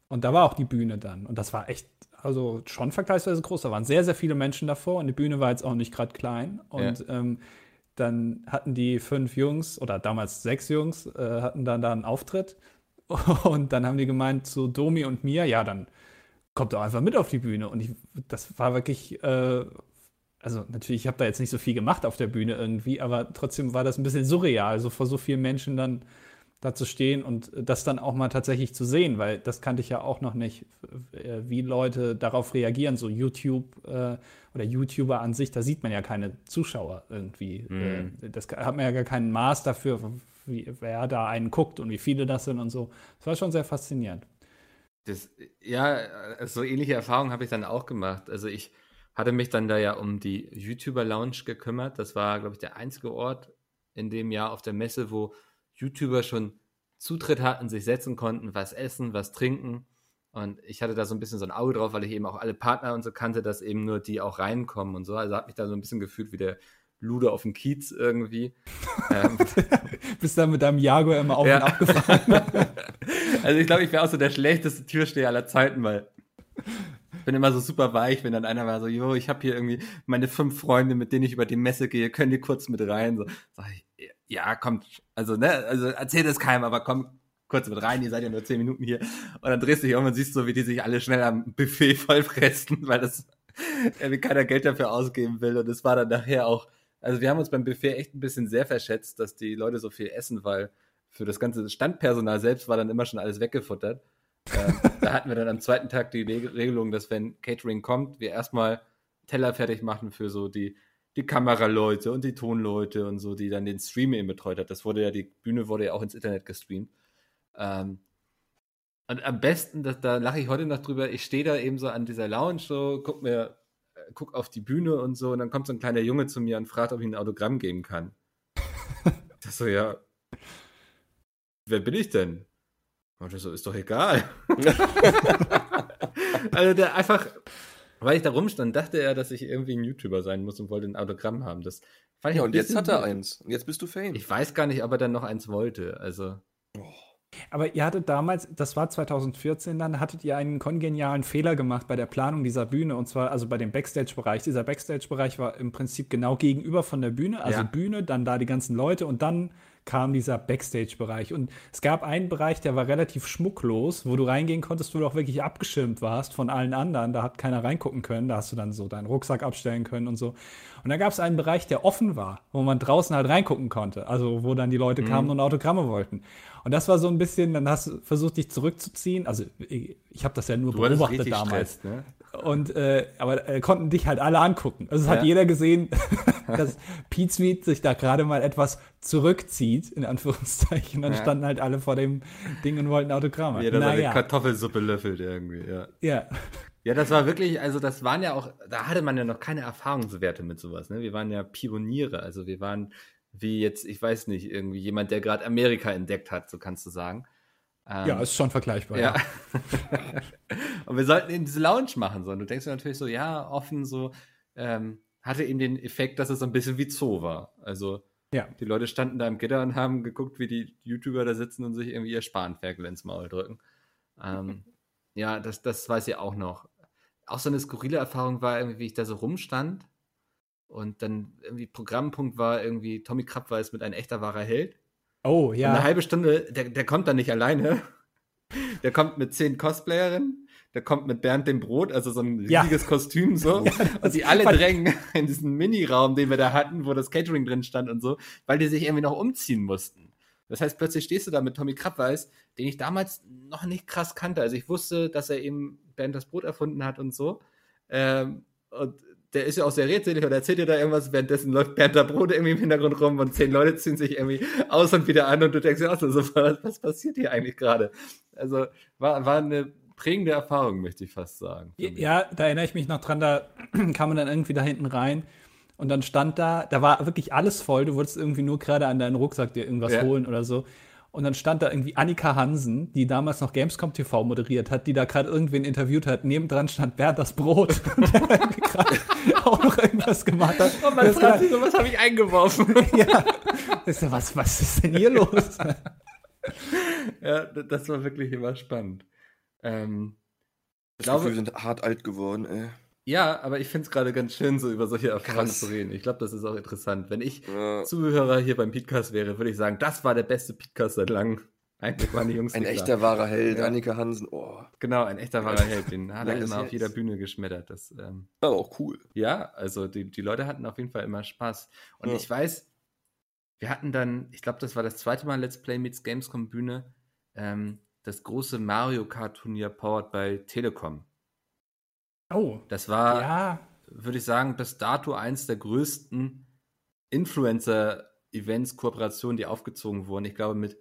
Und da war auch die Bühne dann. Und das war echt, also schon vergleichsweise groß. Da waren sehr, sehr viele Menschen davor und die Bühne war jetzt auch nicht gerade klein. Und ähm, dann hatten die fünf Jungs oder damals sechs Jungs, äh, hatten dann da einen Auftritt. Und dann haben die gemeint zu Domi und mir, ja, dann kommt doch einfach mit auf die Bühne. Und ich, das war wirklich, äh, also natürlich, ich habe da jetzt nicht so viel gemacht auf der Bühne irgendwie, aber trotzdem war das ein bisschen surreal, so vor so vielen Menschen dann da zu stehen und das dann auch mal tatsächlich zu sehen, weil das kannte ich ja auch noch nicht, äh, wie Leute darauf reagieren, so YouTube äh, oder YouTuber an sich, da sieht man ja keine Zuschauer irgendwie. Mhm. Äh, das hat man ja gar keinen Maß dafür, wie, wer da einen guckt und wie viele das sind und so. Das war schon sehr faszinierend. Das, ja, äh, so ähnliche Erfahrungen habe ich dann auch gemacht. Also ich hatte mich dann da ja um die YouTuber-Lounge gekümmert. Das war, glaube ich, der einzige Ort in dem Jahr auf der Messe, wo YouTuber schon Zutritt hatten, sich setzen konnten, was essen, was trinken. Und ich hatte da so ein bisschen so ein Auge drauf, weil ich eben auch alle Partner und so kannte, dass eben nur die auch reinkommen und so. Also habe mich da so ein bisschen gefühlt wie der Lude auf dem Kiez irgendwie. ähm, Bist dann mit deinem Jaguar immer auf ja. und ab gefahren. also ich glaube, ich wäre auch so der schlechteste Türsteher aller Zeiten, weil bin immer so super weich, wenn dann einer war so, jo, ich habe hier irgendwie meine fünf Freunde, mit denen ich über die Messe gehe, können die kurz mit rein? So, sag ich, ja, kommt, also, ne, also erzähl das keinem, aber komm kurz mit rein, ihr seid ja nur zehn Minuten hier. Und dann drehst du dich um und siehst so, wie die sich alle schnell am Buffet vollfressen, weil das irgendwie keiner Geld dafür ausgeben will. Und es war dann nachher auch, also wir haben uns beim Buffet echt ein bisschen sehr verschätzt, dass die Leute so viel essen, weil für das ganze Standpersonal selbst war dann immer schon alles weggefuttert. Ähm, da hatten wir dann am zweiten Tag die Regelung, dass wenn Catering kommt, wir erstmal Teller fertig machen für so die, die Kameraleute und die Tonleute und so, die dann den Stream eben betreut hat. Das wurde ja, die Bühne wurde ja auch ins Internet gestreamt. Ähm, und am besten, das, da lache ich heute noch drüber, ich stehe da eben so an dieser Lounge, so, guck mir, äh, guck auf die Bühne und so, und dann kommt so ein kleiner Junge zu mir und fragt, ob ich ein Autogramm geben kann. das so, ja, wer bin ich denn? Und so, ist doch egal. also der einfach, weil ich da rumstand, dachte er, dass ich irgendwie ein YouTuber sein muss und wollte ein Autogramm haben. Das fand ich ja, und jetzt hat er eins. Und jetzt bist du Fame. Ich weiß gar nicht, ob er dann noch eins wollte. Also. Oh. Aber ihr hattet damals, das war 2014 dann, hattet ihr einen kongenialen Fehler gemacht bei der Planung dieser Bühne und zwar also bei dem Backstage-Bereich. Dieser Backstage-Bereich war im Prinzip genau gegenüber von der Bühne, also ja. Bühne, dann da die ganzen Leute und dann kam dieser Backstage-Bereich. Und es gab einen Bereich, der war relativ schmucklos, wo du reingehen konntest, wo du auch wirklich abgeschirmt warst von allen anderen. Da hat keiner reingucken können. Da hast du dann so deinen Rucksack abstellen können und so. Und da gab es einen Bereich, der offen war, wo man draußen halt reingucken konnte. Also wo dann die Leute mhm. kamen und Autogramme wollten. Und das war so ein bisschen, dann hast du versucht, dich zurückzuziehen. Also ich, ich habe das ja nur du beobachtet damals. Stress, ne? Und äh, aber äh, konnten dich halt alle angucken. Also es ja. hat jeder gesehen, dass Pete Sweet sich da gerade mal etwas zurückzieht, in Anführungszeichen. Dann ja. standen halt alle vor dem Ding und wollten Autogramme. Jeder naja. seine Kartoffelsuppe löffelt irgendwie, ja. Ja. Ja, das war wirklich, also das waren ja auch, da hatte man ja noch keine Erfahrungswerte mit sowas. Ne? Wir waren ja Pioniere, also wir waren wie jetzt, ich weiß nicht, irgendwie jemand, der gerade Amerika entdeckt hat, so kannst du sagen. Ähm, ja, ist schon vergleichbar. Ja. ja. und wir sollten eben diese Lounge machen. So. Und du denkst natürlich so, ja, offen, so, ähm, hatte eben den Effekt, dass es so ein bisschen wie Zoo war. Also, ja. die Leute standen da im Gitter und haben geguckt, wie die YouTuber da sitzen und sich irgendwie ihr Spanferkel ins Maul drücken. Ähm, ja, das, das weiß ich auch noch. Auch so eine skurrile Erfahrung war irgendwie, wie ich da so rumstand und dann irgendwie Programmpunkt war irgendwie Tommy Krabweis mit ein echter wahrer Held. Oh, ja. Und eine halbe Stunde, der, der kommt dann nicht alleine. Der kommt mit zehn Cosplayerinnen, der kommt mit Bernd dem Brot, also so ein riesiges ja. Kostüm so. Ja, und die alle drängen in diesen Miniraum, den wir da hatten, wo das Catering drin stand und so, weil die sich irgendwie noch umziehen mussten. Das heißt, plötzlich stehst du da mit Tommy Krabweis, den ich damals noch nicht krass kannte. Also ich wusste, dass er eben Bernd das Brot erfunden hat und so. Ähm, und der ist ja auch sehr redselig und erzählt dir da irgendwas, währenddessen läuft Bernd der Brot irgendwie im Hintergrund rum und zehn Leute ziehen sich irgendwie aus und wieder an und du denkst dir auch so, was, was passiert hier eigentlich gerade? Also war, war eine prägende Erfahrung, möchte ich fast sagen. Ja, da erinnere ich mich noch dran, da kam man dann irgendwie da hinten rein und dann stand da, da war wirklich alles voll, du wolltest irgendwie nur gerade an deinen Rucksack dir irgendwas ja. holen oder so. Und dann stand da irgendwie Annika Hansen, die damals noch Gamescom TV moderiert hat, die da gerade irgendwen interviewt hat. Nebendran stand Bernd das Brot, der gerade auch noch irgendwas gemacht hat. Oh mein Gott, so was habe ich eingeworfen. ja. Das ist was, was ist denn hier los? ja, das war wirklich immer spannend. Ähm, ich glaube, wir sind hart alt geworden, ey. Ja, aber ich finde es gerade ganz schön, so über solche Erfahrungen zu reden. Ich glaube, das ist auch interessant. Wenn ich ja. Zuhörer hier beim Podcast wäre, würde ich sagen, das war der beste Podcast seit langem. Eigentlich waren die Jungs Ein echter wahrer Held, ja. Annika Hansen. Oh. Genau, ein echter wahrer Held. Den hat er immer auf jeder Bühne geschmettert. Das ähm, war auch cool. Ja, also die, die Leute hatten auf jeden Fall immer Spaß. Und ja. ich weiß, wir hatten dann, ich glaube, das war das zweite Mal Let's Play Meets Gamescom Bühne, ähm, das große Mario Kart Turnier powered bei Telekom. Oh. Das war, Ja, würde ich sagen, bis dato eins der größten Influencer-Events, Kooperationen, die aufgezogen wurden. Ich glaube, mit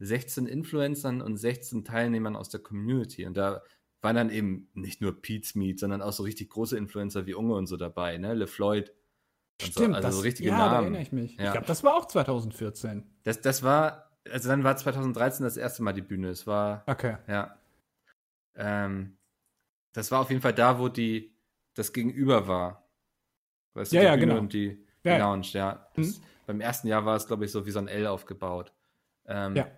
16 Influencern und 16 Teilnehmern aus der Community. Und da waren dann eben nicht nur Pete's Meet, sondern auch so richtig große Influencer wie Unge und so dabei, ne? LeFloid. und so, stimmt. also das, so richtige ja, da Namen. erinnere ich mich. Ja. Ich glaube, das war auch 2014. Das, das war, also dann war 2013 das erste Mal die Bühne. Es war, Okay. ja. Ähm, das war auf jeden Fall da, wo die, das Gegenüber war. Weißt du, Ja, die ja, Bühne genau. und die, Ja. Lounge, ja. Das, Beim ersten Jahr war es, glaube ich, so wie so ein L aufgebaut. Ähm, Ja.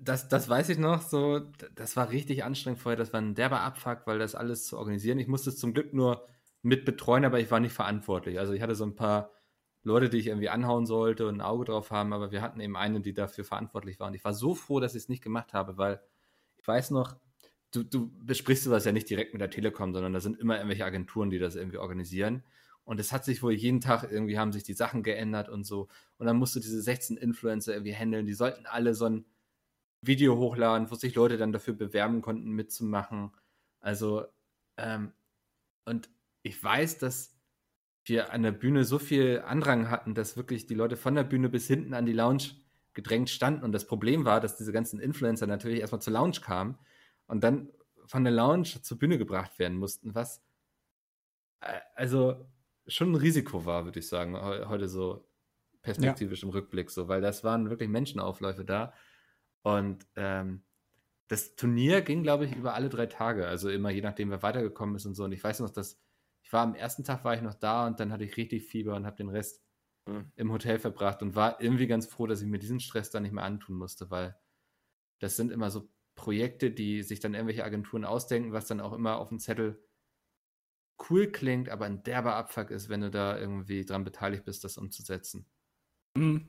Das, das weiß ich noch, so, das war richtig anstrengend vorher, das war ein derber Abfuck, weil das alles zu organisieren. Ich musste es zum Glück nur mit betreuen, aber ich war nicht verantwortlich. Also ich hatte so ein paar Leute, die ich irgendwie anhauen sollte und ein Auge drauf haben, aber wir hatten eben eine, die dafür verantwortlich war. Und ich war so froh, dass ich es nicht gemacht habe, weil ich weiß noch, du, du besprichst sowas ja nicht direkt mit der Telekom, sondern da sind immer irgendwelche Agenturen, die das irgendwie organisieren. Und es hat sich wohl jeden Tag irgendwie haben sich die Sachen geändert und so. Und dann musst du diese 16 Influencer irgendwie handeln. Die sollten alle so ein Video hochladen, wo sich Leute dann dafür bewerben konnten, mitzumachen. Also, ähm, und ich weiß, dass wir an der Bühne so viel Andrang hatten, dass wirklich die Leute von der Bühne bis hinten an die Lounge gedrängt standen. Und das Problem war, dass diese ganzen Influencer natürlich erstmal zur Lounge kamen und dann von der Lounge zur Bühne gebracht werden mussten, was äh, also schon ein Risiko war, würde ich sagen, heu- heute so perspektivisch im Rückblick so, weil das waren wirklich Menschenaufläufe da. Und ähm, das Turnier ging, glaube ich, über alle drei Tage, also immer je nachdem, wer weitergekommen ist und so. Und ich weiß noch, dass ich war am ersten Tag war ich noch da und dann hatte ich richtig Fieber und habe den Rest Hm. im Hotel verbracht und war irgendwie ganz froh, dass ich mir diesen Stress dann nicht mehr antun musste, weil das sind immer so Projekte, die sich dann irgendwelche Agenturen ausdenken, was dann auch immer auf dem Zettel cool klingt, aber ein derber Abfuck ist, wenn du da irgendwie dran beteiligt bist, das umzusetzen. Mhm.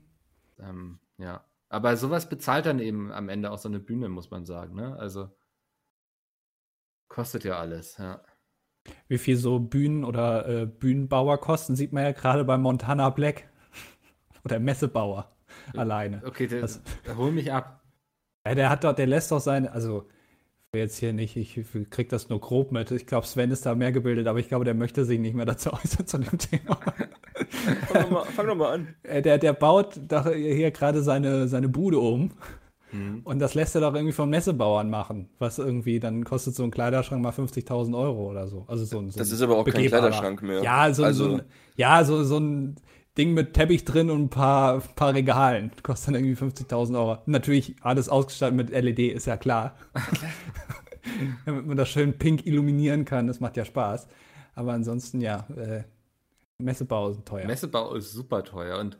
Ähm, ja. Aber sowas bezahlt dann eben am Ende auch so eine Bühne, muss man sagen, ne? Also kostet ja alles, ja. Wie viel so Bühnen oder äh, Bühnenbauer kosten, sieht man ja gerade bei Montana Black. oder Messebauer alleine. Okay, der, Also- hol mich ab. Ja, der hat doch, der lässt doch seine, also jetzt hier nicht, ich krieg das nur grob mit. Ich glaube, Sven ist da mehr gebildet, aber ich glaube, der möchte sich nicht mehr dazu äußern zu dem Thema. Fang doch mal, fang doch mal an. Äh, der, der baut doch hier gerade seine, seine Bude um. Hm. Und das lässt er doch irgendwie von Messebauern machen. Was irgendwie, dann kostet so ein Kleiderschrank mal 50.000 Euro oder so. Also so ein, so Das ein ist aber auch kein. Kleiderschrank mehr. Ja, so, Also- so ein, ja so, so ein Ding mit Teppich drin und ein paar, paar Regalen. Kostet dann irgendwie 50.000 Euro. Natürlich alles ausgestattet mit LED, ist ja klar. Damit man das schön pink illuminieren kann, das macht ja Spaß. Aber ansonsten, ja, äh, Messebau sind teuer. Messebau ist super teuer und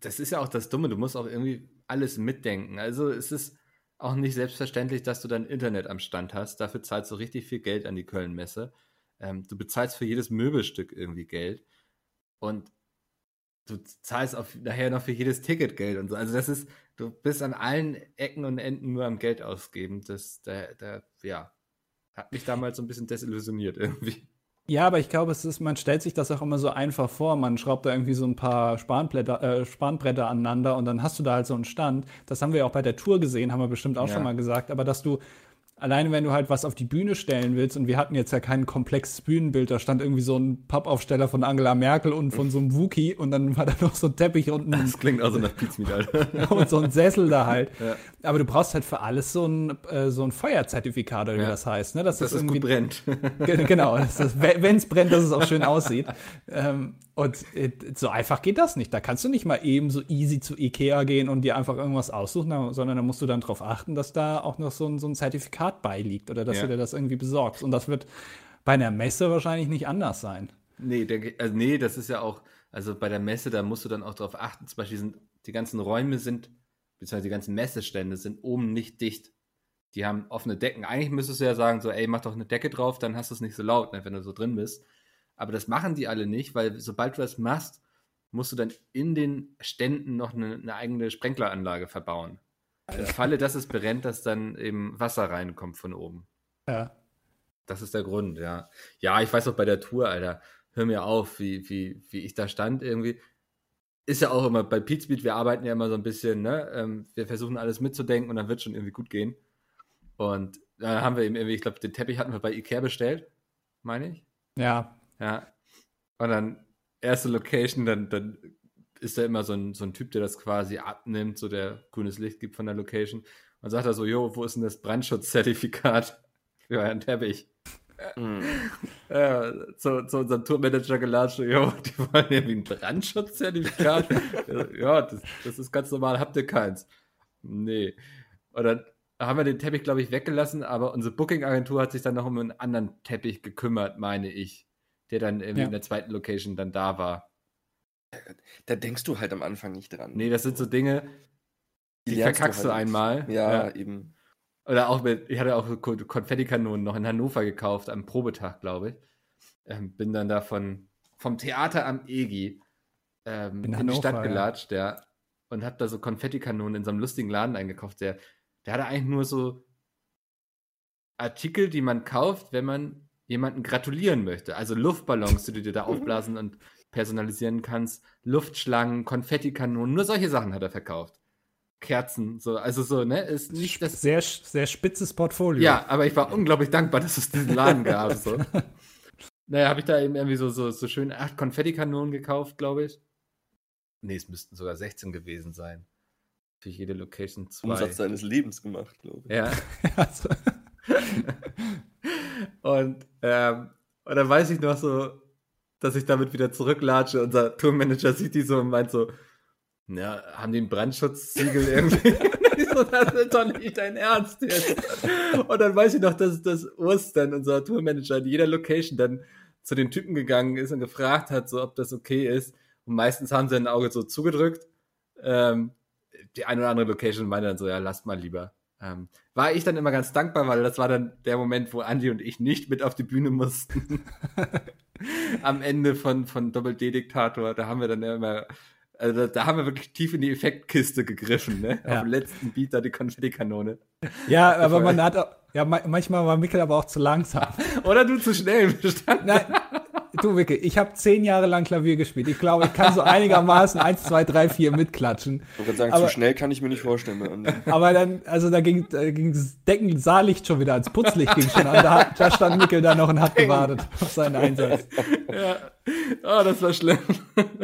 das ist ja auch das Dumme, du musst auch irgendwie alles mitdenken. Also es ist auch nicht selbstverständlich, dass du dein Internet am Stand hast. Dafür zahlst du richtig viel Geld an die Köln-Messe. Ähm, du bezahlst für jedes Möbelstück irgendwie Geld und du zahlst auch nachher noch für jedes Ticket Geld und so. Also das ist, du bist an allen Ecken und Enden nur am Geld ausgeben. Das, da, da, ja, hat mich damals so ein bisschen desillusioniert irgendwie. Ja, aber ich glaube, es ist, man stellt sich das auch immer so einfach vor. Man schraubt da irgendwie so ein paar Spanblätter, äh, Spanbretter aneinander und dann hast du da halt so einen Stand. Das haben wir ja auch bei der Tour gesehen, haben wir bestimmt auch Ja. schon mal gesagt. Aber dass du alleine, wenn du halt was auf die Bühne stellen willst, und wir hatten jetzt ja kein komplexes Bühnenbild, da stand irgendwie so ein Pappaufsteller von Angela Merkel und von so einem Wookie und dann war da noch so ein Teppich und ein, Das klingt also nach Pizmeet, Alter. und so ein Sessel da halt. Ja. Aber du brauchst halt für alles so ein, äh, so ein Feuerzertifikat oder wie Ja. das heißt. Ne? Dass Dass das es gut brennt. Ge- Genau, wenn es brennt, dass es auch schön aussieht. Ähm, und äh, so einfach geht das nicht. Da kannst du nicht mal eben so easy zu Ikea gehen und dir einfach irgendwas aussuchen, sondern da musst du dann darauf achten, dass da auch noch so ein, so ein Zertifikat beiliegt oder dass Ja. du dir das irgendwie besorgst. Und das wird bei einer Messe wahrscheinlich nicht anders sein. Nee, denke, also nee, das ist ja auch, also bei der Messe, da musst du dann auch darauf achten, zum Beispiel sind, die ganzen Räume sind, beziehungsweise die ganzen Messestände sind oben nicht dicht. Die haben offene Decken. Eigentlich müsstest du ja sagen, so, ey, mach doch eine Decke drauf, dann hast du es nicht so laut, ne, wenn du so drin bist. Aber das machen die alle nicht, weil sobald du das machst, musst du dann in den Ständen noch eine, eine eigene Sprenkleranlage verbauen. Im Falle, dass es brennt, dass dann eben Wasser reinkommt von oben. Ja. Das ist der Grund, ja. Ja, ich weiß auch bei der Tour, Alter, hör mir auf, wie, wie, wie ich da stand irgendwie. ist ja auch immer bei Pizmeet, wir arbeiten ja immer so ein bisschen, ne? Ähm, wir versuchen alles mitzudenken und dann wird schon irgendwie gut gehen. Und da haben wir eben irgendwie, ich glaube, den Teppich hatten wir bei Ikea bestellt, meine ich. Ja. Ja. Und dann erste Location, dann, dann ist da immer so ein, so ein Typ, der das quasi abnimmt, so der grünes Licht gibt von der Location. Und sagt er so, jo, wo ist denn das Brandschutzzertifikat für euren Teppich? Mhm. Ja, zu, zu unserem Tourmanager gelatscht, jo, die wollen irgendwie ein Brandschutzzertifikat. ja, das, das ist ganz normal, habt ihr keins? Nee. Und dann haben wir den Teppich, glaube ich, weggelassen, aber unsere Booking-Agentur hat sich dann noch um einen anderen Teppich gekümmert, meine ich, der dann Ja. in der zweiten Location dann da war. Da denkst du halt am Anfang nicht dran. Nee, das sind so Dinge, die, lernst verkackst du halt. einmal. Ja, eben. Oder auch mit, ich hatte auch Konfettikanonen noch in Hannover gekauft, am Probetag, glaube ich. Ähm, bin dann da von, vom Theater am EGI ähm, in, In die Hannover, Stadt ja. gelatscht, ja. Und hab da so Konfettikanonen in so einem lustigen Laden eingekauft. Der, der hatte eigentlich nur so Artikel, die man kauft, wenn man jemanden gratulieren möchte. Also Luftballons, die du dir da aufblasen und personalisieren kannst, Luftschlangen, Konfettikanonen, nur solche Sachen hat er verkauft. Kerzen, so, also so, ne, ist nicht das Sehr, sehr spitzes Portfolio. ja, aber ich war unglaublich dankbar, dass es diesen Laden gab. So. naja, habe ich da eben irgendwie so, so, so schön acht Konfettikanonen gekauft, glaube ich. Nee, es müssten sogar 16 gewesen sein. Für jede Location zwei. Umsatz seines Lebens gemacht, glaube ich. Ja. Also, Und, ähm, und dann weiß ich noch so, dass ich damit wieder zurücklatsche. Unser Tourmanager sieht die so und meint so, ja, haben die einen Brandschutzsiegel irgendwie? So, das ist doch nicht dein Ernst jetzt. Und dann weiß ich noch, dass, dass Urs dann, unser Tourmanager, in jeder Location dann zu den Typen gegangen ist und gefragt hat, so, ob das okay ist. Und meistens haben sie ein Auge so zugedrückt. Ähm, die eine oder andere Location meinte dann so, ja, lasst mal lieber. Ähm, war ich dann immer ganz dankbar, weil das war dann der Moment, wo Andi und ich nicht mit auf die Bühne mussten. Am Ende von, von Doppel-D-Diktator, da haben wir dann ja immer, also da, haben wir wirklich tief in die Effektkiste gegriffen, ne? Ja. Auf dem letzten Beat da die Konfettikanone. ja, aber man hat auch, ja, ma- manchmal war Mikkel aber auch zu langsam. Oder du zu schnell bestanden. Nein, du Mikkel, ich habe zehn Jahre lang Klavier gespielt. Ich glaube, ich kann so einigermaßen eins, zwei, drei, vier mitklatschen. Ich wollte gerade sagen, Aber- zu schnell kann ich mir nicht vorstellen. Aber dann, also da ging, da ging das Decken, Saallicht schon wieder ans Putzlicht ging schon an. Da, hat- da stand Mikkel da noch und hat gewartet auf seinen Einsatz. Ja. Oh, das war schlimm.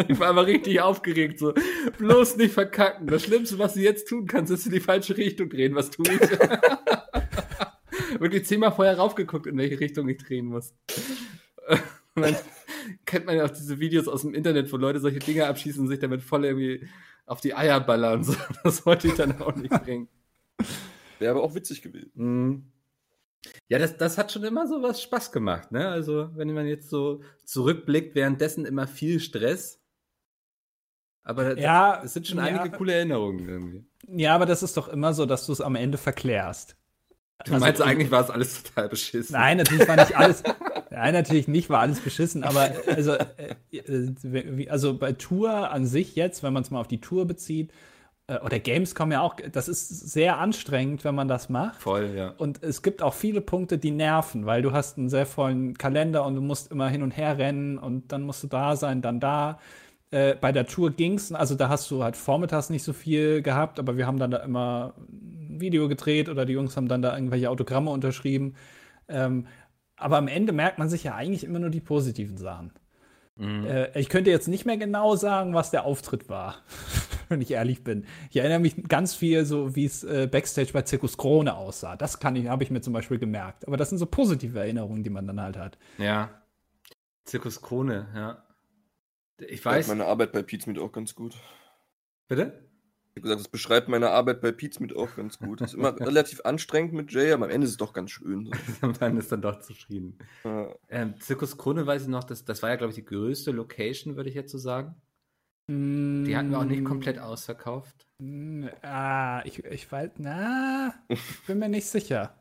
Ich war immer richtig aufgeregt, so. Bloß nicht verkacken. Das Schlimmste, was du jetzt tun kannst, ist in die falsche Richtung drehen. Was tue ich? Wirklich zehnmal vorher raufgeguckt, in welche Richtung ich drehen muss. Und dann kennt man ja auch diese Videos aus dem Internet, wo Leute solche Dinge abschießen und sich damit voll irgendwie auf die Eier ballern. und So. Das wollte ich dann auch nicht bringen. Wäre aber auch witzig gewesen. Mhm. Ja, das, das hat schon immer so was Spaß gemacht, ne? Also, wenn man jetzt so zurückblickt, währenddessen immer viel Stress. Aber Ja, es sind schon ja. einige coole Erinnerungen irgendwie. Ja, aber das ist doch immer so, dass du es am Ende verklärst. Du Also- meinst, eigentlich war es alles total beschissen. Nein, natürlich war nicht alles. Nein, natürlich nicht, war alles beschissen, aber also, äh, äh, also bei Tour an sich jetzt, wenn man es mal auf die Tour bezieht, äh, oder Gamescom ja auch, das ist sehr anstrengend, wenn man das macht. Voll, ja. Und es gibt auch viele Punkte, die nerven, weil du hast einen sehr vollen Kalender und du musst immer hin und her rennen und dann musst du da sein, dann da. Äh, bei der Tour ging's, also da hast du halt vormittags nicht so viel gehabt, aber wir haben dann da immer ein Video gedreht oder die Jungs haben dann da irgendwelche Autogramme unterschrieben. Ähm, aber am Ende merkt man sich ja eigentlich immer nur die positiven Sachen. Mhm. Äh, ich könnte jetzt nicht mehr genau sagen, was der Auftritt war, wenn ich ehrlich bin. Ich erinnere mich ganz viel so, wie es äh, Backstage bei Zirkus Krone aussah. Das kann ich, habe ich mir zum Beispiel gemerkt. Aber das sind so positive Erinnerungen, die man dann halt hat. Ja. Zirkus Krone, ja. Ich weiß. meine Arbeit bei Pizmeet auch ganz gut. Bitte? Ich habe gesagt, das beschreibt meine Arbeit bei Pizmeet auch ganz gut. Das ist immer relativ anstrengend mit Jay, aber am Ende ist es doch ganz schön. So. Man ist dann doch zufrieden. Ja. Ähm, Zirkus Krone weiß ich noch, das, das war ja, glaube ich, die größte Location, würde ich jetzt so sagen. Die hatten wir auch nicht komplett ausverkauft. Mm, Ah, ich, ich weiß, na, ich bin mir nicht sicher.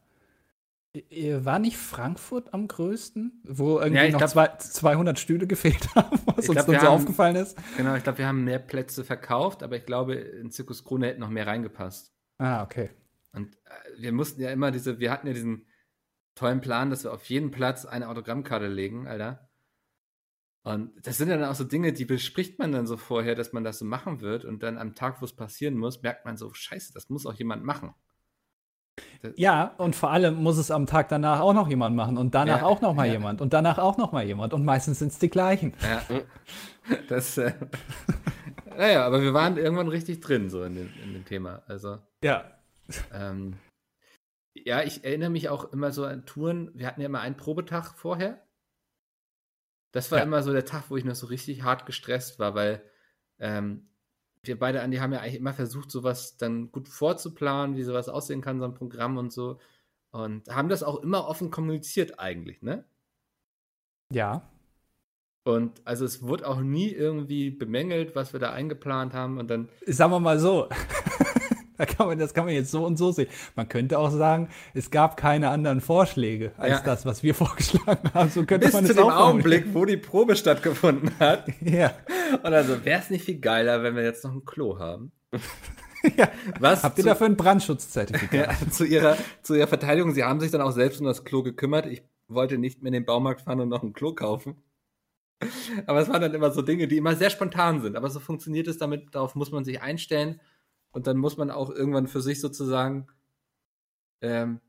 I- War nicht Frankfurt am größten, wo irgendwie Ja, noch glaub- zwei, 200 Stühle gefehlt haben, was Ich uns glaub, dann so haben- aufgefallen ist? Genau, ich glaube, wir haben mehr Plätze verkauft, aber ich glaube, in Zirkus Krone hätten noch mehr reingepasst. Ah, okay. Und äh, wir mussten ja immer diese, wir hatten ja diesen tollen Plan, dass wir auf jeden Platz eine Autogrammkarte legen, Alter. Und das sind dann auch so Dinge, die bespricht man dann so vorher, dass man das so machen wird. Und dann am Tag, wo es passieren muss, merkt man so, scheiße, das muss auch jemand machen. Ja, und vor allem muss es am Tag danach auch noch jemand machen und danach Ja, auch noch mal ja. jemand und danach auch noch mal jemand und meistens sind es die gleichen. Ja. Das, äh, naja, aber wir waren irgendwann richtig drin, so in dem, in dem Thema. Also, Ja. ähm, ja, ich erinnere mich auch immer so an Touren. Wir hatten ja immer einen Probetag vorher. Das war Ja. immer so der Tag, wo ich noch so richtig hart gestresst war, weil ähm, wir beide, Andi, haben ja eigentlich immer versucht, sowas dann gut vorzuplanen, wie sowas aussehen kann, so ein Programm und so. Und haben das auch immer offen kommuniziert eigentlich, ne? Ja. Und also es wurde auch nie irgendwie bemängelt, was wir da eingeplant haben. Und dann, Sagen wir mal so. da kann man, das kann man jetzt so und so sehen. Man könnte auch sagen, es gab keine anderen Vorschläge als Ja. das, was wir vorgeschlagen haben. So könnte bis man zu dem. Augenblick, wo die Probe stattgefunden hat. Ja. Und also, wäre es nicht viel geiler, wenn wir jetzt noch ein Klo haben? ja. Was Habt ihr zu, dafür ein Brandschutzzertifikat? ja, zu, ihrer, zu ihrer Verteidigung, sie haben sich dann auch selbst um das Klo gekümmert. Ich wollte nicht mehr in den Baumarkt fahren und noch ein Klo kaufen. Aber es waren dann immer so Dinge, die immer sehr spontan sind. Aber so funktioniert es damit, darauf muss man sich einstellen. Und dann muss man auch irgendwann für sich sozusagen ähm,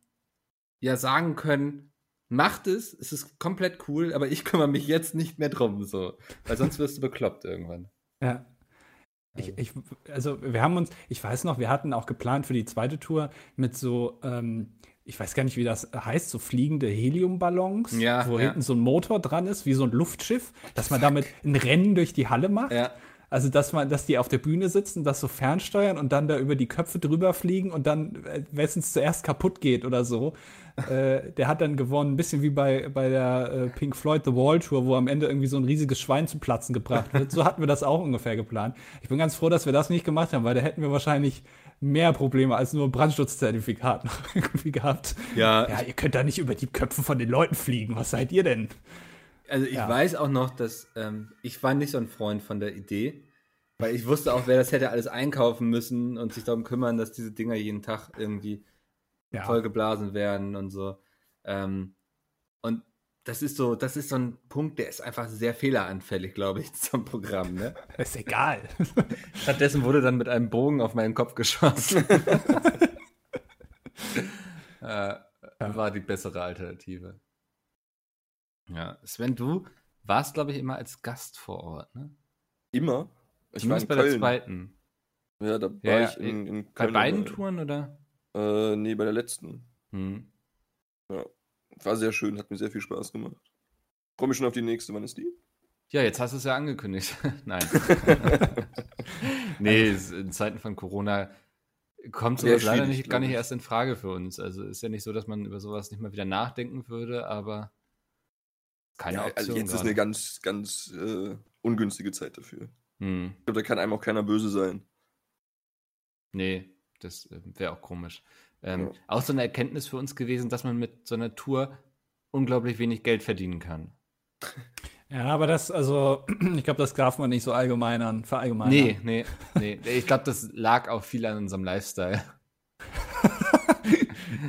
ja sagen können, macht es, es ist komplett cool, aber ich kümmere mich jetzt nicht mehr drum, so. Weil sonst wirst du bekloppt irgendwann. Ja. Ich, ich, also wir haben uns, ich weiß noch, wir hatten auch geplant für die zweite Tour mit so, ähm, ich weiß gar nicht, wie das heißt, so fliegende Heliumballons, Ja, wo ja. hinten so ein Motor dran ist, wie so ein Luftschiff, dass man damit ein Rennen durch die Halle macht. Ja. Also, dass man, dass die auf der Bühne sitzen, das so fernsteuern und dann da über die Köpfe drüber fliegen und dann, äh, wessen es zuerst kaputt geht oder so, äh, der hat dann gewonnen. Ein bisschen wie bei, bei der äh, Pink Floyd The Wall Tour, wo am Ende irgendwie so ein riesiges Schwein zum Platzen gebracht wird. So hatten wir das auch ungefähr geplant. Ich bin ganz froh, dass wir das nicht gemacht haben, weil da hätten wir wahrscheinlich mehr Probleme als nur ein Brandschutzzertifikat noch irgendwie gehabt. Ja, Ja, ihr könnt da nicht über die Köpfe von den Leuten fliegen. Was seid ihr denn? Also ich Ja. weiß auch noch, dass ähm, ich war nicht so ein Freund von der Idee, weil ich wusste auch, wer das hätte alles einkaufen müssen und sich darum kümmern, dass diese Dinger jeden Tag irgendwie Ja, vollgeblasen werden und so. Ähm, und das ist so, das ist so ein Punkt, der ist einfach sehr fehleranfällig, glaube ich, zum Programm. Ne? ist egal. Stattdessen wurde dann mit einem Bogen auf meinen Kopf geschossen. äh, War die bessere Alternative. Ja, Sven, du warst, glaube ich, immer als Gast vor Ort, ne? Immer? Ich war in Zumindest bei der Köln. zweiten. Ja, da war Ja, ja, ich in, in Bei Köln. beiden dabei. Touren, oder? Äh, nee, bei der letzten. Hm. War sehr schön, hat mir sehr viel Spaß gemacht. Freue mich schon auf die nächste. Wann ist die? Ja, jetzt hast du es ja angekündigt. Nein. nee, in Zeiten von Corona kommt sowas leider nicht, gar nicht ich. erst in Frage für uns. Also ist ja nicht so, dass man über sowas nicht mal wieder nachdenken würde, aber keine ja, Option. also jetzt ist gerade. eine ganz, ganz äh, ungünstige Zeit dafür. Hm. Ich glaube, da kann einem auch keiner böse sein. Nee, das äh, wäre auch komisch. Ähm, Ja. Auch so eine Erkenntnis für uns gewesen, dass man mit so einer Tour unglaublich wenig Geld verdienen kann. Ja, aber das, also, ich glaube, das darf man nicht so allgemeinern, verallgemeinern. Nee, nee, nee. Ich glaube, das lag auch viel an unserem Lifestyle.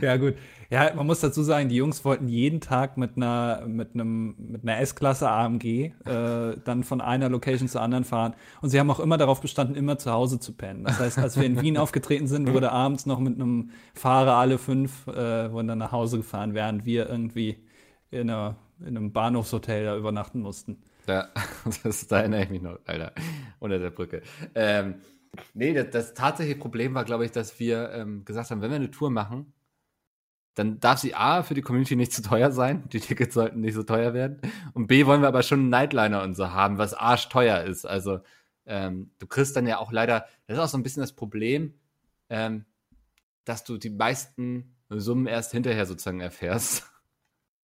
Ja, gut. Ja, man muss dazu sagen, die Jungs wollten jeden Tag mit einer, mit einem, mit einer S-Klasse AMG äh, dann von einer Location zur anderen fahren. Und sie haben auch immer darauf bestanden, immer zu Hause zu pennen. Das heißt, als wir in Wien aufgetreten sind, wurde abends noch mit einem Fahrer alle fünf, äh, wurden dann nach Hause gefahren, während wir irgendwie in, einer, in einem Bahnhofshotel da übernachten mussten. Ja, das, da erinnere ich mich noch, Alter, unter der Brücke. Ähm, nee, das, das tatsächliche Problem war, glaube ich, dass wir ähm, gesagt haben, wenn wir eine Tour machen, dann darf sie A, für die Community nicht zu teuer sein, die Tickets sollten nicht so teuer werden, und B, wollen wir aber schon einen Nightliner und so haben, was arschteuer ist. Also, ähm, du kriegst dann ja auch leider, das ist auch so ein bisschen das Problem, ähm, dass du die meisten Summen erst hinterher sozusagen erfährst.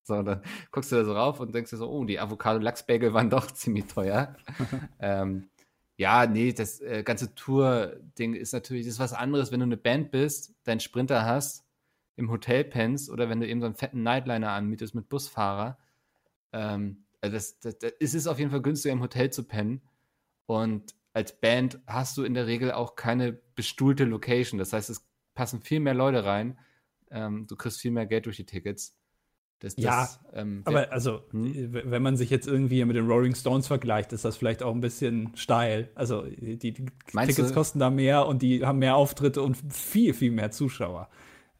So, dann guckst du da so rauf und denkst dir so, oh, die Avocado-Lachsbagel waren doch ziemlich teuer. ähm, ja, nee, das äh, ganze Tour-Ding ist natürlich, das ist was anderes, wenn du eine Band bist, deinen Sprinter hast, im Hotel pennst oder wenn du eben so einen fetten Nightliner anmietest mit Busfahrer. Ähm, also das, das, das, es ist auf jeden Fall günstiger, im Hotel zu pennen. Und als Band hast du in der Regel auch keine bestuhlte Location. Das heißt, es passen viel mehr Leute rein. Ähm, du kriegst viel mehr Geld durch die Tickets. Das, Ja, ähm, Aber also, Hm? w- wenn man sich jetzt irgendwie mit den Rolling Stones vergleicht, ist das vielleicht auch ein bisschen steil. Also die, die Meinst Tickets du? kosten da mehr und die haben mehr Auftritte und viel, viel mehr Zuschauer.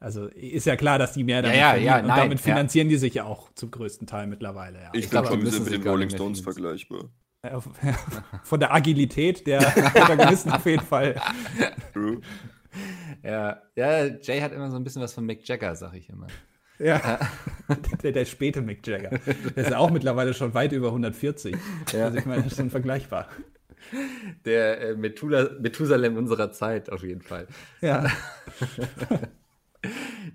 Also ist ja klar, dass die mehr damit ja, verdienen ja, und nein, damit ja. finanzieren die sich ja auch zum größten Teil mittlerweile. Ja. Ich glaub, glaube die schon, wir müssen sind mit den Rolling Stones vergleichbar. Von der Agilität der Protagonisten auf jeden Fall. True. ja, ja, Jay hat immer so ein bisschen was von Mick Jagger, sag ich immer. Ja. Der, der späte Mick Jagger. Der ist ja auch mittlerweile schon weit über 140. Ja. Also ich meine, das ist schon vergleichbar. Der äh, Methusalem unserer Zeit, auf jeden Fall. Ja.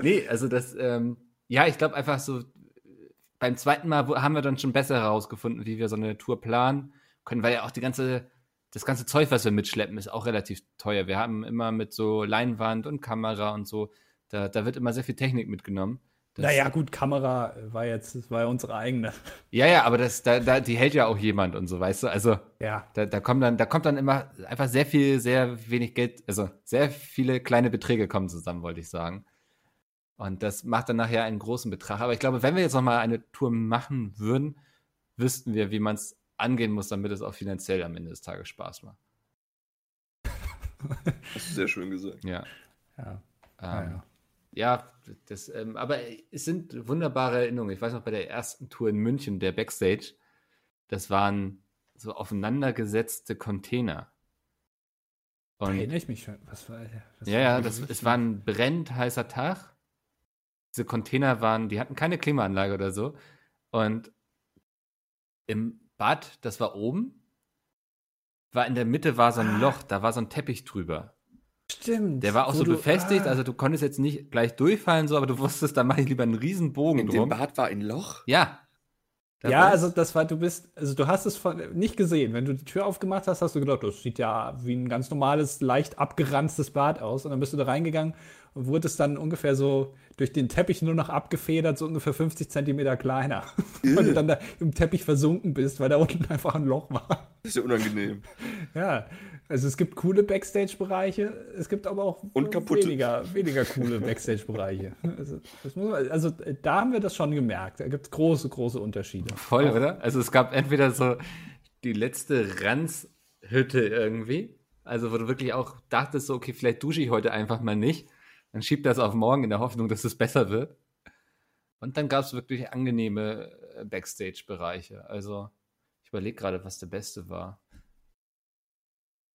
Nee, also das, ähm, ja, ich glaube einfach so, beim zweiten Mal haben wir dann schon besser herausgefunden, wie wir so eine Tour planen können, weil ja auch die ganze, das ganze Zeug, was wir mitschleppen, ist auch relativ teuer. Wir haben immer mit so Leinwand und Kamera und so, da, da wird immer sehr viel Technik mitgenommen. Das, Naja, gut, Kamera war jetzt, das war ja unsere eigene. Ja, ja, aber das, da, da, die hält ja auch jemand und so, weißt du? Also, Ja. da, da kommt dann, da kommt dann immer einfach sehr viel, sehr wenig Geld, also sehr viele kleine Beträge kommen zusammen, wollte ich sagen. Und das macht dann nachher einen großen Betrag. Aber ich glaube, wenn wir jetzt nochmal eine Tour machen würden, wüssten wir, wie man es angehen muss, damit es auch finanziell am Ende des Tages Spaß macht. Hast du sehr schön gesagt. Ja. Ja. Ähm, Ah, ja. Ja, das, ähm, aber es sind wunderbare Erinnerungen. Ich weiß noch, bei der ersten Tour in München, der Backstage, das waren so aufeinandergesetzte Container. Da Und erinnere ich mich schon. Was war, was ja, war ja, das, es war ein brennend heißer Tag. Diese Container waren, die hatten keine Klimaanlage oder so. Und im Bad, das war oben, war in der Mitte war so ein Loch, da war so ein Teppich drüber. Stimmt. Der war auch so du- befestigt, ah, also du konntest jetzt nicht gleich durchfallen, so, aber du wusstest, da mache ich lieber einen riesen Bogen In dem drum. Bad war ein Loch? Ja. Da ja, also das war, du bist, also du hast es von, nicht gesehen. Wenn du die Tür aufgemacht hast, hast du gedacht, das sieht ja wie ein ganz normales, leicht abgeranztes Bad aus. Und dann bist du da reingegangen und wurdest dann ungefähr so durch den Teppich nur noch abgefedert, so ungefähr 50 Zentimeter kleiner. weil du dann da im Teppich versunken bist, weil da unten einfach ein Loch war. Das ist ja unangenehm. Ja, also es gibt coole Backstage-Bereiche, es gibt aber auch weniger, weniger coole Backstage-Bereiche. Also, das muss man, also da haben wir das schon gemerkt. Da gibt es große, große Unterschiede. Voll, oder? Also es gab entweder so die letzte Ranzhütte irgendwie, also wo du wirklich auch dachtest, so, okay, vielleicht dusche ich heute einfach mal nicht. Dann schieb das auf morgen in der Hoffnung, dass es besser wird. Und dann gab es wirklich angenehme äh, Backstage-Bereiche. Also ich überlege gerade, was der beste war.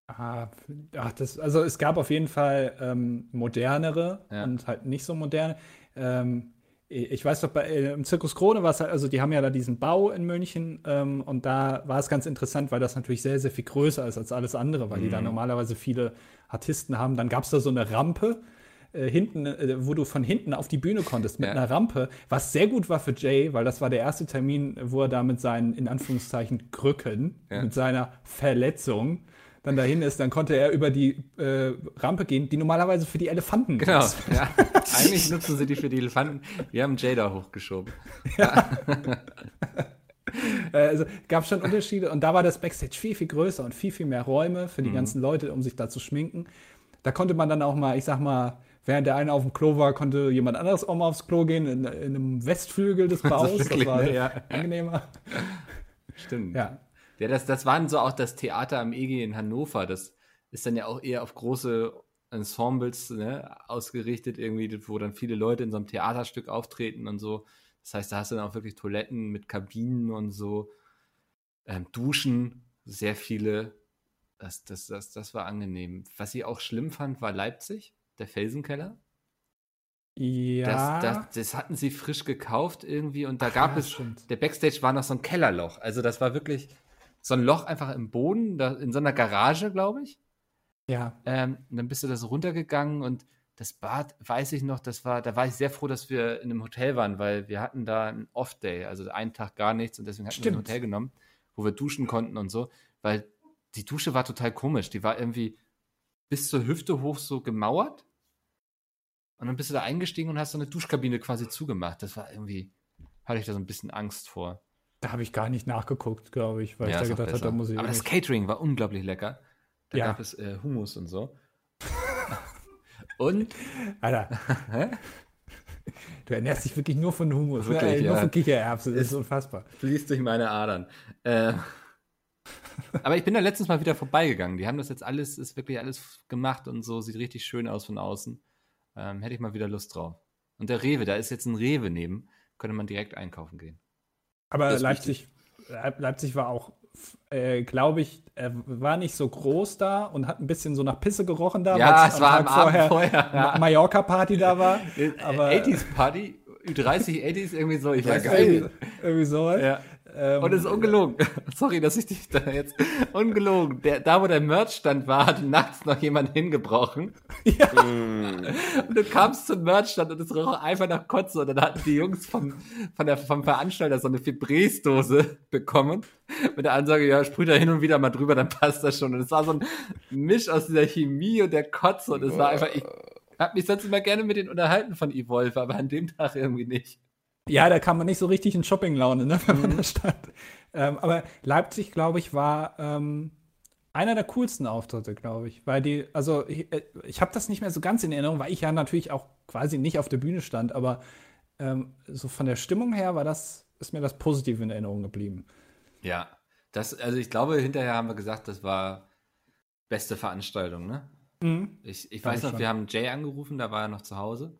Ah, ach, das, also es gab auf jeden Fall ähm, modernere Ja. und halt nicht so moderne. Ähm, ich weiß doch, bei, äh, im Zirkus Krone war es halt, also die haben ja da diesen Bau in München ähm, und da war es ganz interessant, weil das natürlich sehr, sehr viel größer ist als alles andere, weil die da Mhm. normalerweise viele Artisten haben. Dann gab es da so eine Rampe, äh, hinten, äh, wo du von hinten auf die Bühne konntest mit Ja. einer Rampe, was sehr gut war für Jay, weil das war der erste Termin, wo er da mit seinen, in Anführungszeichen, Krücken, Ja. mit seiner Verletzung dann dahin ist, dann konnte er über die äh, Rampe gehen, die normalerweise für die Elefanten Genau. ist. Ja. Eigentlich nutzen sie die für die Elefanten. Wir haben Jada hochgeschoben. Äh, Also gab schon Unterschiede und da war das Backstage viel, viel größer und viel, viel mehr Räume für die Mhm. ganzen Leute, um sich da zu schminken. Da konnte man dann auch mal, ich sag mal, während der eine auf dem Klo war, konnte jemand anderes auch mal aufs Klo gehen, in, in einem Westflügel des Baus. wirklich, das war ne? Ja. angenehmer. Stimmt. Ja. Ja, das, das waren so auch das Theater am EG in Hannover. Das ist dann ja auch eher auf große Ensembles ne, ausgerichtet, irgendwie, wo dann viele Leute in so einem Theaterstück auftreten und so. Das heißt, da hast du dann auch wirklich Toiletten mit Kabinen und so, ähm, Duschen, sehr viele. Das, das, das, das war angenehm. Was ich auch schlimm fand, war Leipzig, der Felsenkeller. Ja. Das, das, das hatten sie frisch gekauft irgendwie und da gab ja, es stimmt. der Backstage war noch so ein Kellerloch. Also das war wirklich so ein Loch einfach im Boden, da, in so einer Garage, glaube ich. ja. Ähm, und dann bist du da so runtergegangen und das Bad, weiß ich noch, das war, da war ich sehr froh, dass wir in einem Hotel waren, weil wir hatten da einen Off-Day, also einen Tag gar nichts und deswegen hatten wir Stimmt. ein Hotel genommen, wo wir duschen konnten und so, weil die Dusche war total komisch. Die war irgendwie bis zur Hüfte hoch so gemauert und dann bist du da eingestiegen und hast so eine Duschkabine quasi zugemacht. Das war irgendwie, hatte ich da so ein bisschen Angst vor. Da habe ich gar nicht nachgeguckt, glaube ich, weil Ja, ich da gedacht habe, da muss ich. Aber das nicht- Catering war unglaublich lecker. Da Ja. gab es äh, Hummus und so. und Alter? Du ernährst dich wirklich nur von Hummus, Wirklich, ne? Ey, nur ja. von Kichererbsen. Das ist unfassbar. Fließt durch meine Adern. Äh, aber ich bin da letztens mal wieder vorbeigegangen. Die haben das jetzt alles, ist wirklich alles gemacht und so, sieht richtig schön aus von außen. Ähm, hätte ich mal wieder Lust drauf. Und der Rewe, da ist jetzt ein Rewe neben, könnte man direkt einkaufen gehen. Aber Leipzig, Leip- Leipzig war auch, äh, glaube ich, äh, war nicht so groß da und hat ein bisschen so nach Pisse gerochen da. Ja, es war am Tag Abend vorher, ja. Ma- Mallorca-Party da war. Aber- 80s Party, Ü30, 80s, irgendwie so, ich weiß geil. nicht. Irgendwie, irgendwie so. Ja. Ähm, Und es ist ungelogen. Sorry, dass ich dich da jetzt. Ungelogen. Der, da, wo der Merchstand war, hat nachts noch jemand hingebrochen. Mm. Und du kamst zum Merchstand und es roch einfach nach Kotze. Und dann hatten die Jungs vom, von der, vom Veranstalter so eine Febreze-Dose bekommen. Mit der Ansage, ja, sprüht da hin und wieder mal drüber, dann passt das schon. Und es war so ein Misch aus dieser Chemie und der Kotze. Und es war einfach, ich hab mich sonst immer gerne mit denen unterhalten von Evolve, aber an dem Tag irgendwie nicht. Ja, da kam man nicht so richtig in Shopping-Laune, ne, wenn Mhm. man da stand. Ähm, aber Leipzig, glaube ich, war ähm, einer der coolsten Auftritte, glaube ich. Weil die, also ich, äh, ich habe das nicht mehr so ganz in Erinnerung, weil ich ja natürlich auch quasi nicht auf der Bühne stand, aber ähm, so von der Stimmung her war das, ist mir das positiv in Erinnerung geblieben. Ja, das, also ich glaube, hinterher haben wir gesagt, das war beste Veranstaltung, ne? Ich, ich Glaub weiß ich noch, schon. wir haben Jay angerufen, da war er noch zu Hause.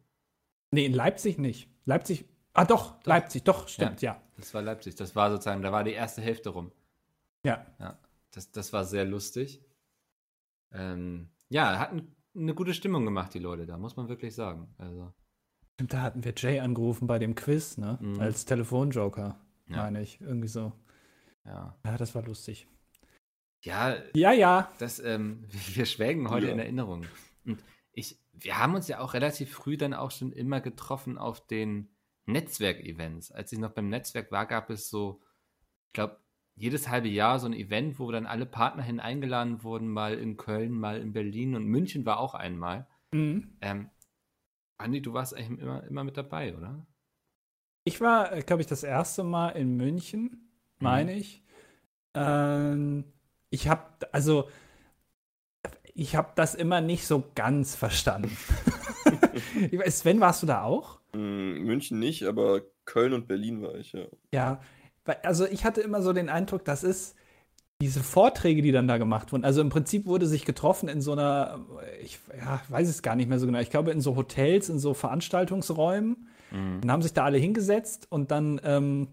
Nee, in Leipzig nicht. Leipzig, ah doch, Leipzig, doch, stimmt, ja. Das war Leipzig. Das war sozusagen, da war die erste Hälfte rum. Ja, Ja, das, das war sehr lustig. Ähm, ja, hatten eine gute Stimmung gemacht, die Leute, da muss man wirklich sagen. Also, stimmt, da hatten wir Jay angerufen bei dem Quiz, ne, Mhm. als Telefonjoker, Ja. meine ich, irgendwie so. ja. Ja, das war lustig. Ja, Ja, ja, das, ähm, wir schwelgen heute Ja. in Erinnerung. Und ich, wir haben uns ja auch relativ früh dann auch schon immer getroffen auf den Netzwerkevents. Als ich noch beim Netzwerk war, gab es so, ich glaube, jedes halbe Jahr so ein Event, wo dann alle Partner hin eingeladen wurden, mal in Köln, mal in Berlin und München war auch einmal. mhm. Ähm, Andi, du warst eigentlich immer, immer mit dabei, oder? Ich war, glaube ich, das erste Mal in München, meine ich. Ähm, ich habe, also, ich habe das immer nicht so ganz verstanden. Ich weiß, Sven, warst du da auch? Mm, München nicht, aber Köln und Berlin war ich, ja. Ja, weil- also ich hatte immer so den Eindruck, das ist diese Vorträge, die dann da gemacht wurden. Also im Prinzip wurde sich getroffen in so einer, ich ja, weiß es gar nicht mehr so genau. Ich glaube in so Hotels, in so Veranstaltungsräumen. Dann haben sich da alle hingesetzt und dann ähm,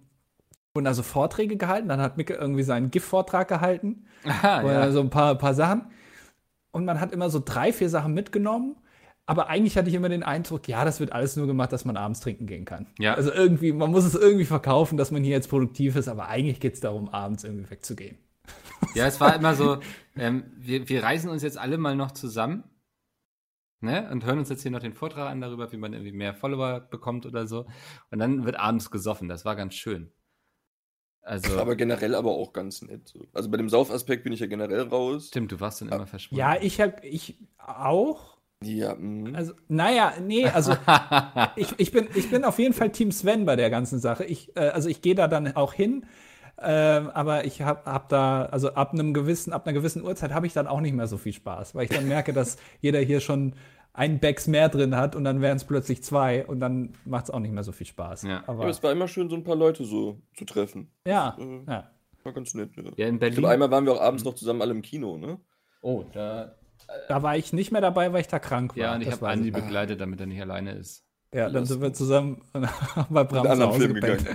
wurden also Vorträge gehalten. Dann hat Micke irgendwie seinen GIF-Vortrag gehalten. Aha, Oder so ein paar, paar Sachen. Und man hat immer so drei, vier Sachen mitgenommen. Aber eigentlich hatte ich immer den Eindruck, ja, das wird alles nur gemacht, dass man abends trinken gehen kann. Ja. Also irgendwie, man muss es irgendwie verkaufen, dass man hier jetzt produktiv ist, aber eigentlich geht es darum, abends irgendwie wegzugehen. Ja, es war immer so, ähm, wir, wir reisen uns jetzt alle mal noch zusammen ne? und hören uns jetzt hier noch den Vortrag an darüber, wie man irgendwie mehr Follower bekommt oder so. Und dann wird abends gesoffen. Das war ganz schön. Also, Aber generell aber auch ganz nett. So. Also bei dem Saufaspekt bin ich ja generell raus. stimmt, du warst dann immer verschwunden. Ja, ich hab, ich auch. Ja, mm. Also, naja, nee, also ich, ich, bin, ich bin auf jeden Fall Team Sven bei der ganzen Sache. Ich, äh, also ich gehe da dann auch hin, ähm, aber ich habe hab da, also ab einem gewissen, ab einer gewissen Uhrzeit habe ich dann auch nicht mehr so viel Spaß, weil ich dann merke, dass jeder hier schon ein Bags mehr drin hat und dann wären es plötzlich zwei und dann macht es auch nicht mehr so viel Spaß. Ja. ja, Aber aber es war immer schön, so ein paar Leute so zu treffen. ja, Mhm. ja. War ganz nett, ja. Ja, in Ich Berlin. glaube, einmal waren wir auch abends noch zusammen alle im Kino, ne? oh, da. Da war ich nicht mehr dabei, weil ich da krank war. Ja, und ich habe Andi begleitet, damit er nicht alleine ist. Ja, dann sind wir zusammen bei Bram Einen zu Hause Film gegangen.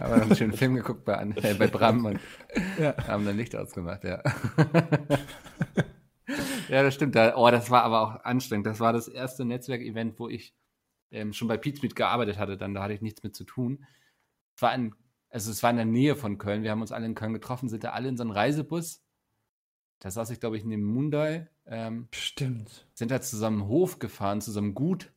Aber haben einen schönen Film geguckt bei, Andi- äh, bei Bram und Ja. haben dann Licht ausgemacht, ja. ja, das stimmt. Da, oh, das war aber auch anstrengend. Das war das erste Netzwerkevent, wo ich ähm, schon bei Pizmeet gearbeitet hatte. Dann da hatte ich nichts mit zu tun. Es war in, also es war in der Nähe von Köln. Wir haben uns alle in Köln getroffen, sind da alle in so einem Reisebus. Da saß ich, glaube ich, neben Mundai. Ähm, Stimmt. sind da zusammen Hof gefahren, zu so einem Gut,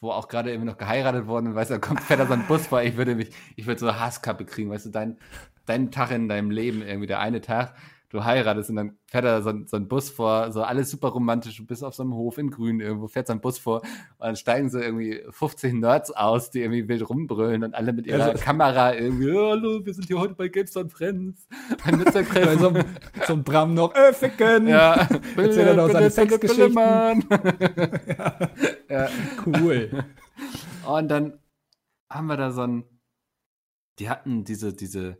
wo auch gerade irgendwie noch geheiratet worden und weißt du, da kommt fährt da so ein Bus vor, ich würde mich, ich würde so eine Hasskappe kriegen, weißt du, dein, dein Tag in deinem Leben, irgendwie der eine Tag, du heiratest und dann fährt da so, ein- so ein Bus vor, so alles super romantisch, du bist auf so einem Hof in Grün irgendwo, fährt so ein Bus vor und dann steigen so irgendwie 50 Nerds aus, die irgendwie wild rumbrüllen und alle mit ihrer Also- Kamera irgendwie, "Ja, hallo, wir sind hier heute bei Games on Friends, beim Bei so, einem- so ein Bram noch, äh, ficken. Ja, Erzählt er noch seine Sexgeschichten. Mann. ja. Cool. Und dann haben wir da so ein, die hatten diese, diese,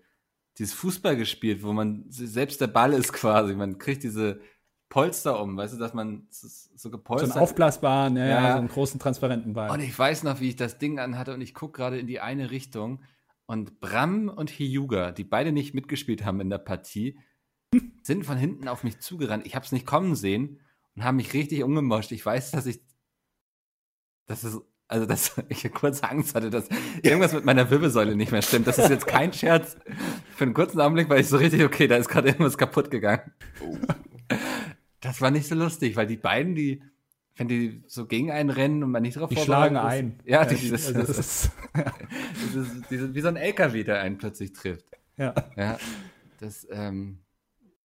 dieses Fußball gespielt, wo man selbst der Ball ist quasi. Man kriegt diese Polster um, weißt du, dass man so So gepolstert. einen aufblasbaren, ja, Ja. ja. so einen großen transparenten Ball. Und ich weiß noch, wie ich das Ding anhatte und ich gucke gerade in die eine Richtung. Und Bram und Hyuga, die beide nicht mitgespielt haben in der Partie, sind von hinten auf mich zugerannt. Ich habe es nicht kommen sehen und haben mich richtig umgemoscht. Ich weiß, dass ich, dass es, also dass ich kurz Angst hatte, dass irgendwas mit meiner Wirbelsäule nicht mehr stimmt. Das ist jetzt kein Scherz. Für einen kurzen Augenblick war ich so richtig, okay, da ist gerade irgendwas kaputt gegangen. Oh. Das war nicht so lustig, weil die beiden, die, wenn die so gegen einen rennen und man nicht drauf die vorbereitet schlagen ist- ein. Ja, die, die, das, also das, das ist, das ist, das ist wie so ein LKW, der einen plötzlich trifft. ja. Ja, das, ähm,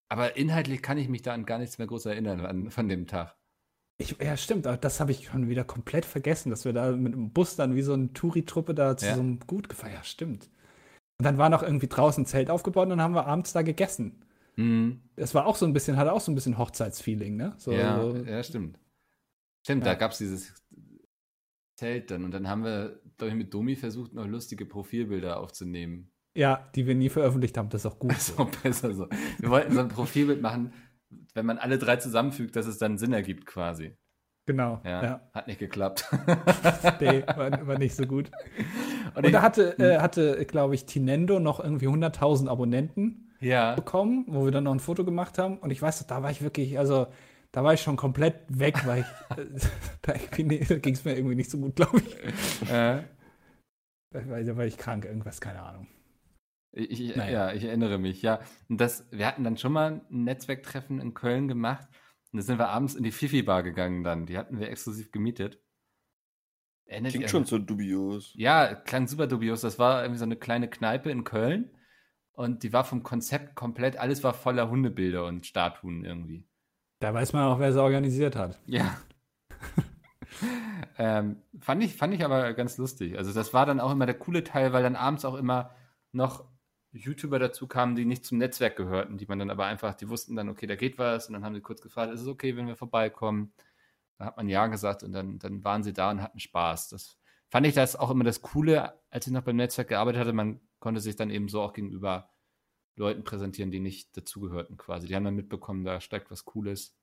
aber inhaltlich kann ich mich da an gar nichts mehr groß erinnern an, von dem Tag. Ich, ja, stimmt, aber das habe ich schon wieder komplett vergessen, dass wir da mit dem Bus dann wie so eine Touri-Truppe da zu Ja. so einem Gut gefeiert. Ja, stimmt. Und dann war noch irgendwie draußen ein Zelt aufgebaut und dann haben wir abends da gegessen. Mhm. Es war auch so ein bisschen, hatte auch so ein bisschen Hochzeitsfeeling, ne? So, ja, so, ja, stimmt. Stimmt, Ja. da gab es dieses Zelt dann und dann haben wir, glaube ich, mit Domi versucht, noch lustige Profilbilder aufzunehmen. ja, die wir nie veröffentlicht haben, das ist auch gut. Ist auch besser so. Wir wollten so ein Profilbild machen, wenn man alle drei zusammenfügt, dass es dann Sinn ergibt quasi. Genau. Ja, Ja. hat nicht geklappt. Nee, war, war nicht so gut. Und Und da hatte, äh, hatte glaube ich, Tinendo noch irgendwie 100.000 Abonnenten ja, bekommen, wo wir dann noch ein Foto gemacht haben. Und ich weiß, da war ich wirklich, also da war ich schon komplett weg, weil ich, äh, da, da ging es mir irgendwie nicht so gut, glaube ich. äh, Da war, da war ich krank, irgendwas, keine Ahnung. Ich, ich, Naja. Ja, ich erinnere mich, ja. Und das, wir hatten dann schon mal ein Netzwerktreffen in Köln gemacht. Und da sind wir abends in die Fifi-Bar gegangen dann. Die hatten wir exklusiv gemietet. Erinnert Klingt schon so dubios. Ja, klang super dubios. Das war irgendwie so eine kleine Kneipe in Köln. Und die war vom Konzept komplett, alles war voller Hundebilder und Statuen irgendwie. Da weiß man auch, wer es organisiert hat. Ja. ähm, fand, ich, fand ich aber ganz lustig. Also das war dann auch immer der coole Teil, weil dann abends auch immer noch YouTuber dazu kamen, die nicht zum Netzwerk gehörten, die man dann aber einfach, die wussten dann, okay, da geht was und dann haben sie kurz gefragt, ist es okay, wenn wir vorbeikommen? Da hat man Ja gesagt und dann, dann waren sie da und hatten Spaß. Das fand ich das auch immer das Coole, als ich noch beim Netzwerk gearbeitet hatte, man konnte sich dann eben so auch gegenüber Leuten präsentieren, die nicht dazugehörten quasi. Die haben dann mitbekommen, da steigt was Cooles.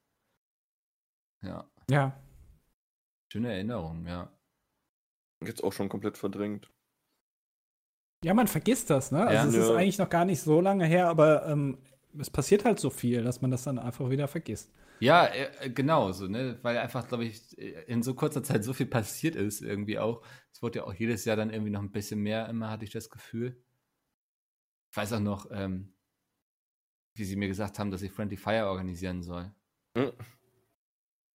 Ja. Ja. Schöne Erinnerung, ja. Jetzt auch schon komplett verdrängt. Ja, man vergisst das, ne? Also Ja. es ist Ja. eigentlich noch gar nicht so lange her, aber ähm, es passiert halt so viel, dass man das dann einfach wieder vergisst. Ja, äh, genau, so, ne? Weil einfach, glaube ich, in so kurzer Zeit so viel passiert ist, irgendwie auch. Es wurde ja auch jedes Jahr dann irgendwie noch ein bisschen mehr, immer hatte ich das Gefühl. Ich weiß auch noch, ähm, wie sie mir gesagt haben, dass ich Friendly Fire organisieren soll. Hm.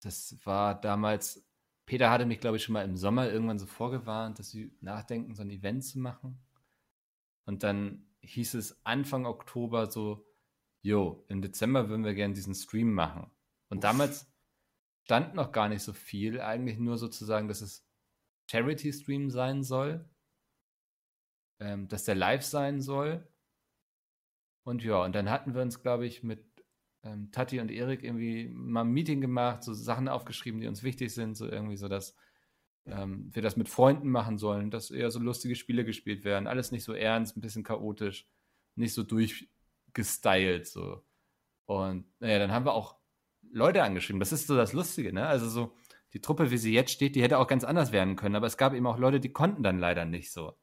Das war damals, Peter hatte mich, glaube ich, schon mal im Sommer irgendwann so vorgewarnt, dass sie nachdenken, so ein Event zu machen. Und dann hieß es Anfang Oktober so, jo, im Dezember würden wir gerne diesen Stream machen. Und damals stand noch gar nicht so viel, eigentlich nur sozusagen, dass es Charity-Stream sein soll, ähm, dass der live sein soll. Und ja, und dann hatten wir uns, glaube ich, mit ähm, Tati und Erik irgendwie mal ein Meeting gemacht, so Sachen aufgeschrieben, die uns wichtig sind, so irgendwie so, dass ähm, wir das mit Freunden machen sollen, dass eher so lustige Spiele gespielt werden, alles nicht so ernst, ein bisschen chaotisch, nicht so durchgestylt, so. Und naja, dann haben wir auch Leute angeschrieben. Das ist so das Lustige, ne? Also so, die Truppe, wie sie jetzt steht, die hätte auch ganz anders werden können, aber es gab eben auch Leute, die konnten dann leider nicht so.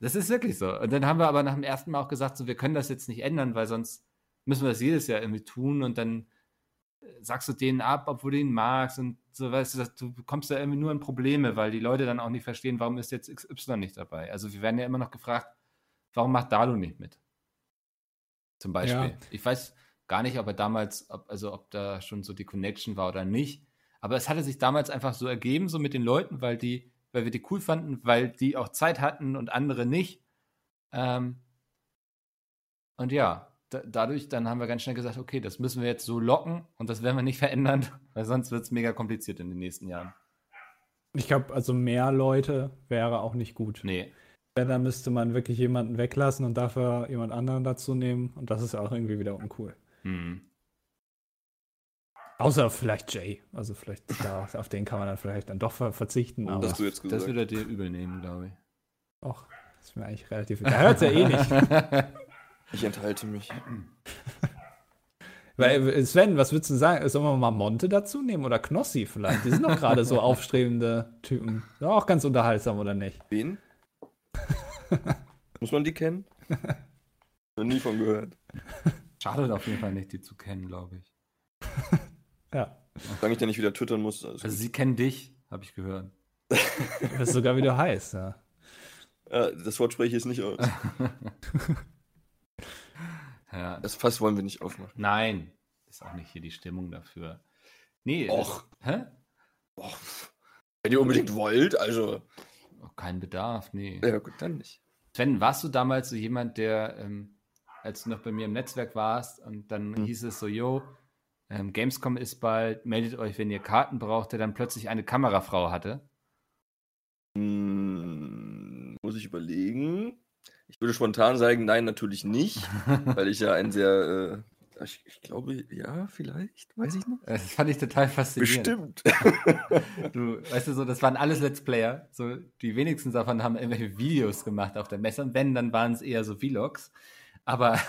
Das ist wirklich so. Und dann haben wir aber nach dem ersten Mal auch gesagt, so, wir können das jetzt nicht ändern, weil sonst müssen wir das jedes Jahr irgendwie tun und dann sagst du denen ab, obwohl du ihn magst und so, weißt du, du kommst da irgendwie nur in Probleme, weil die Leute dann auch nicht verstehen, warum ist jetzt XY nicht dabei. Also wir werden ja immer noch gefragt, warum macht Dalu nicht mit? Zum Beispiel. Ja. Ich weiß gar nicht, ob er damals, ob, also ob da schon so die Connection war oder nicht. Aber es hatte sich damals einfach so ergeben, so mit den Leuten, weil die, weil wir die cool fanden, weil die auch Zeit hatten und andere nicht. Ähm, und ja, da, dadurch dann haben wir ganz schnell gesagt, okay, das müssen wir jetzt so locken und das werden wir nicht verändern, weil sonst wird es mega kompliziert in den nächsten Jahren. Ich glaube, also mehr Leute wäre auch nicht gut. Nee. Da müsste man wirklich jemanden weglassen und dafür jemand anderen dazu nehmen. Und das ist ja auch irgendwie wieder uncool. Hm. Außer vielleicht Jay. Also vielleicht da, auf den kann man dann vielleicht dann doch ver verzichten. Oh, aber das hast du jetzt Das würde er dir übel nehmen, glaube ich. Och, ist mir eigentlich relativ. Da hört es ja eh nicht. Ich enthalte mich. Weil, äh, Sven, was würdest du sagen? Sollen wir mal Monte dazu nehmen oder Knossi vielleicht? Die sind doch gerade so aufstrebende Typen. Auch ganz unterhaltsam, oder nicht? Wen? Muss man die kennen? Noch nie von gehört. Schadet auf jeden Fall nicht, die zu kennen, glaube ich. Ja. Solange ich da nicht wieder twittern muss. Also sie kennen dich, habe ich gehört. Das ist sogar wieder heiß, ja. Ja, das Wort spreche ich jetzt nicht aus. Ja. Das Fass wollen wir nicht aufmachen. Nein, ist auch nicht hier die Stimmung dafür. Nee, Och. das- hä? Boah, wenn ihr unbedingt wollt, also. Oh, kein Bedarf, nee. Ja, gut, dann nicht. Sven, warst du damals so jemand, der, ähm, als du noch bei mir im Netzwerk warst und dann Hm. hieß es so, yo, ähm, Gamescom ist bald, meldet euch, wenn ihr Karten braucht, der dann plötzlich eine Kamerafrau hatte? Hm, muss ich überlegen. Ich würde spontan sagen, nein, natürlich nicht, weil ich ja ein sehr, äh, ich, ich glaube, ja, vielleicht, weiß ich nicht. Das fand ich total faszinierend. Bestimmt. Du, weißt du, so, das waren alles Let's Player. So, die wenigsten davon haben irgendwelche Videos gemacht auf der Messe. Und wenn, dann waren es eher so Vlogs. Aber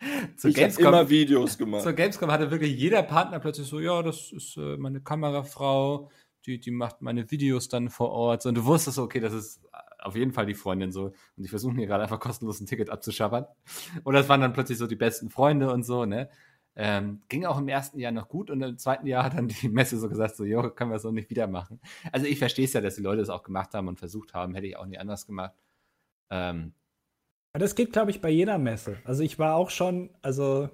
zur ich Gamescom, immer Videos gemacht. zur Gamescom hatte wirklich jeder Partner plötzlich so, ja, das ist äh, meine Kamerafrau, die, die macht meine Videos dann vor Ort. Und du wusstest okay, das ist auf jeden Fall die Freundin so. Und die versuchen hier gerade einfach kostenlos ein Ticket abzuschabbern. Und das waren dann plötzlich so die besten Freunde und so, ne? Ähm, ging auch im ersten Jahr noch gut und im zweiten Jahr hat dann die Messe so gesagt, so, jo, können wir so nicht wieder machen. Also ich verstehe es ja, dass die Leute es auch gemacht haben und versucht haben, hätte ich auch nie anders gemacht. Ähm, Das geht, glaube ich, bei jeder Messe. Also ich war auch schon, also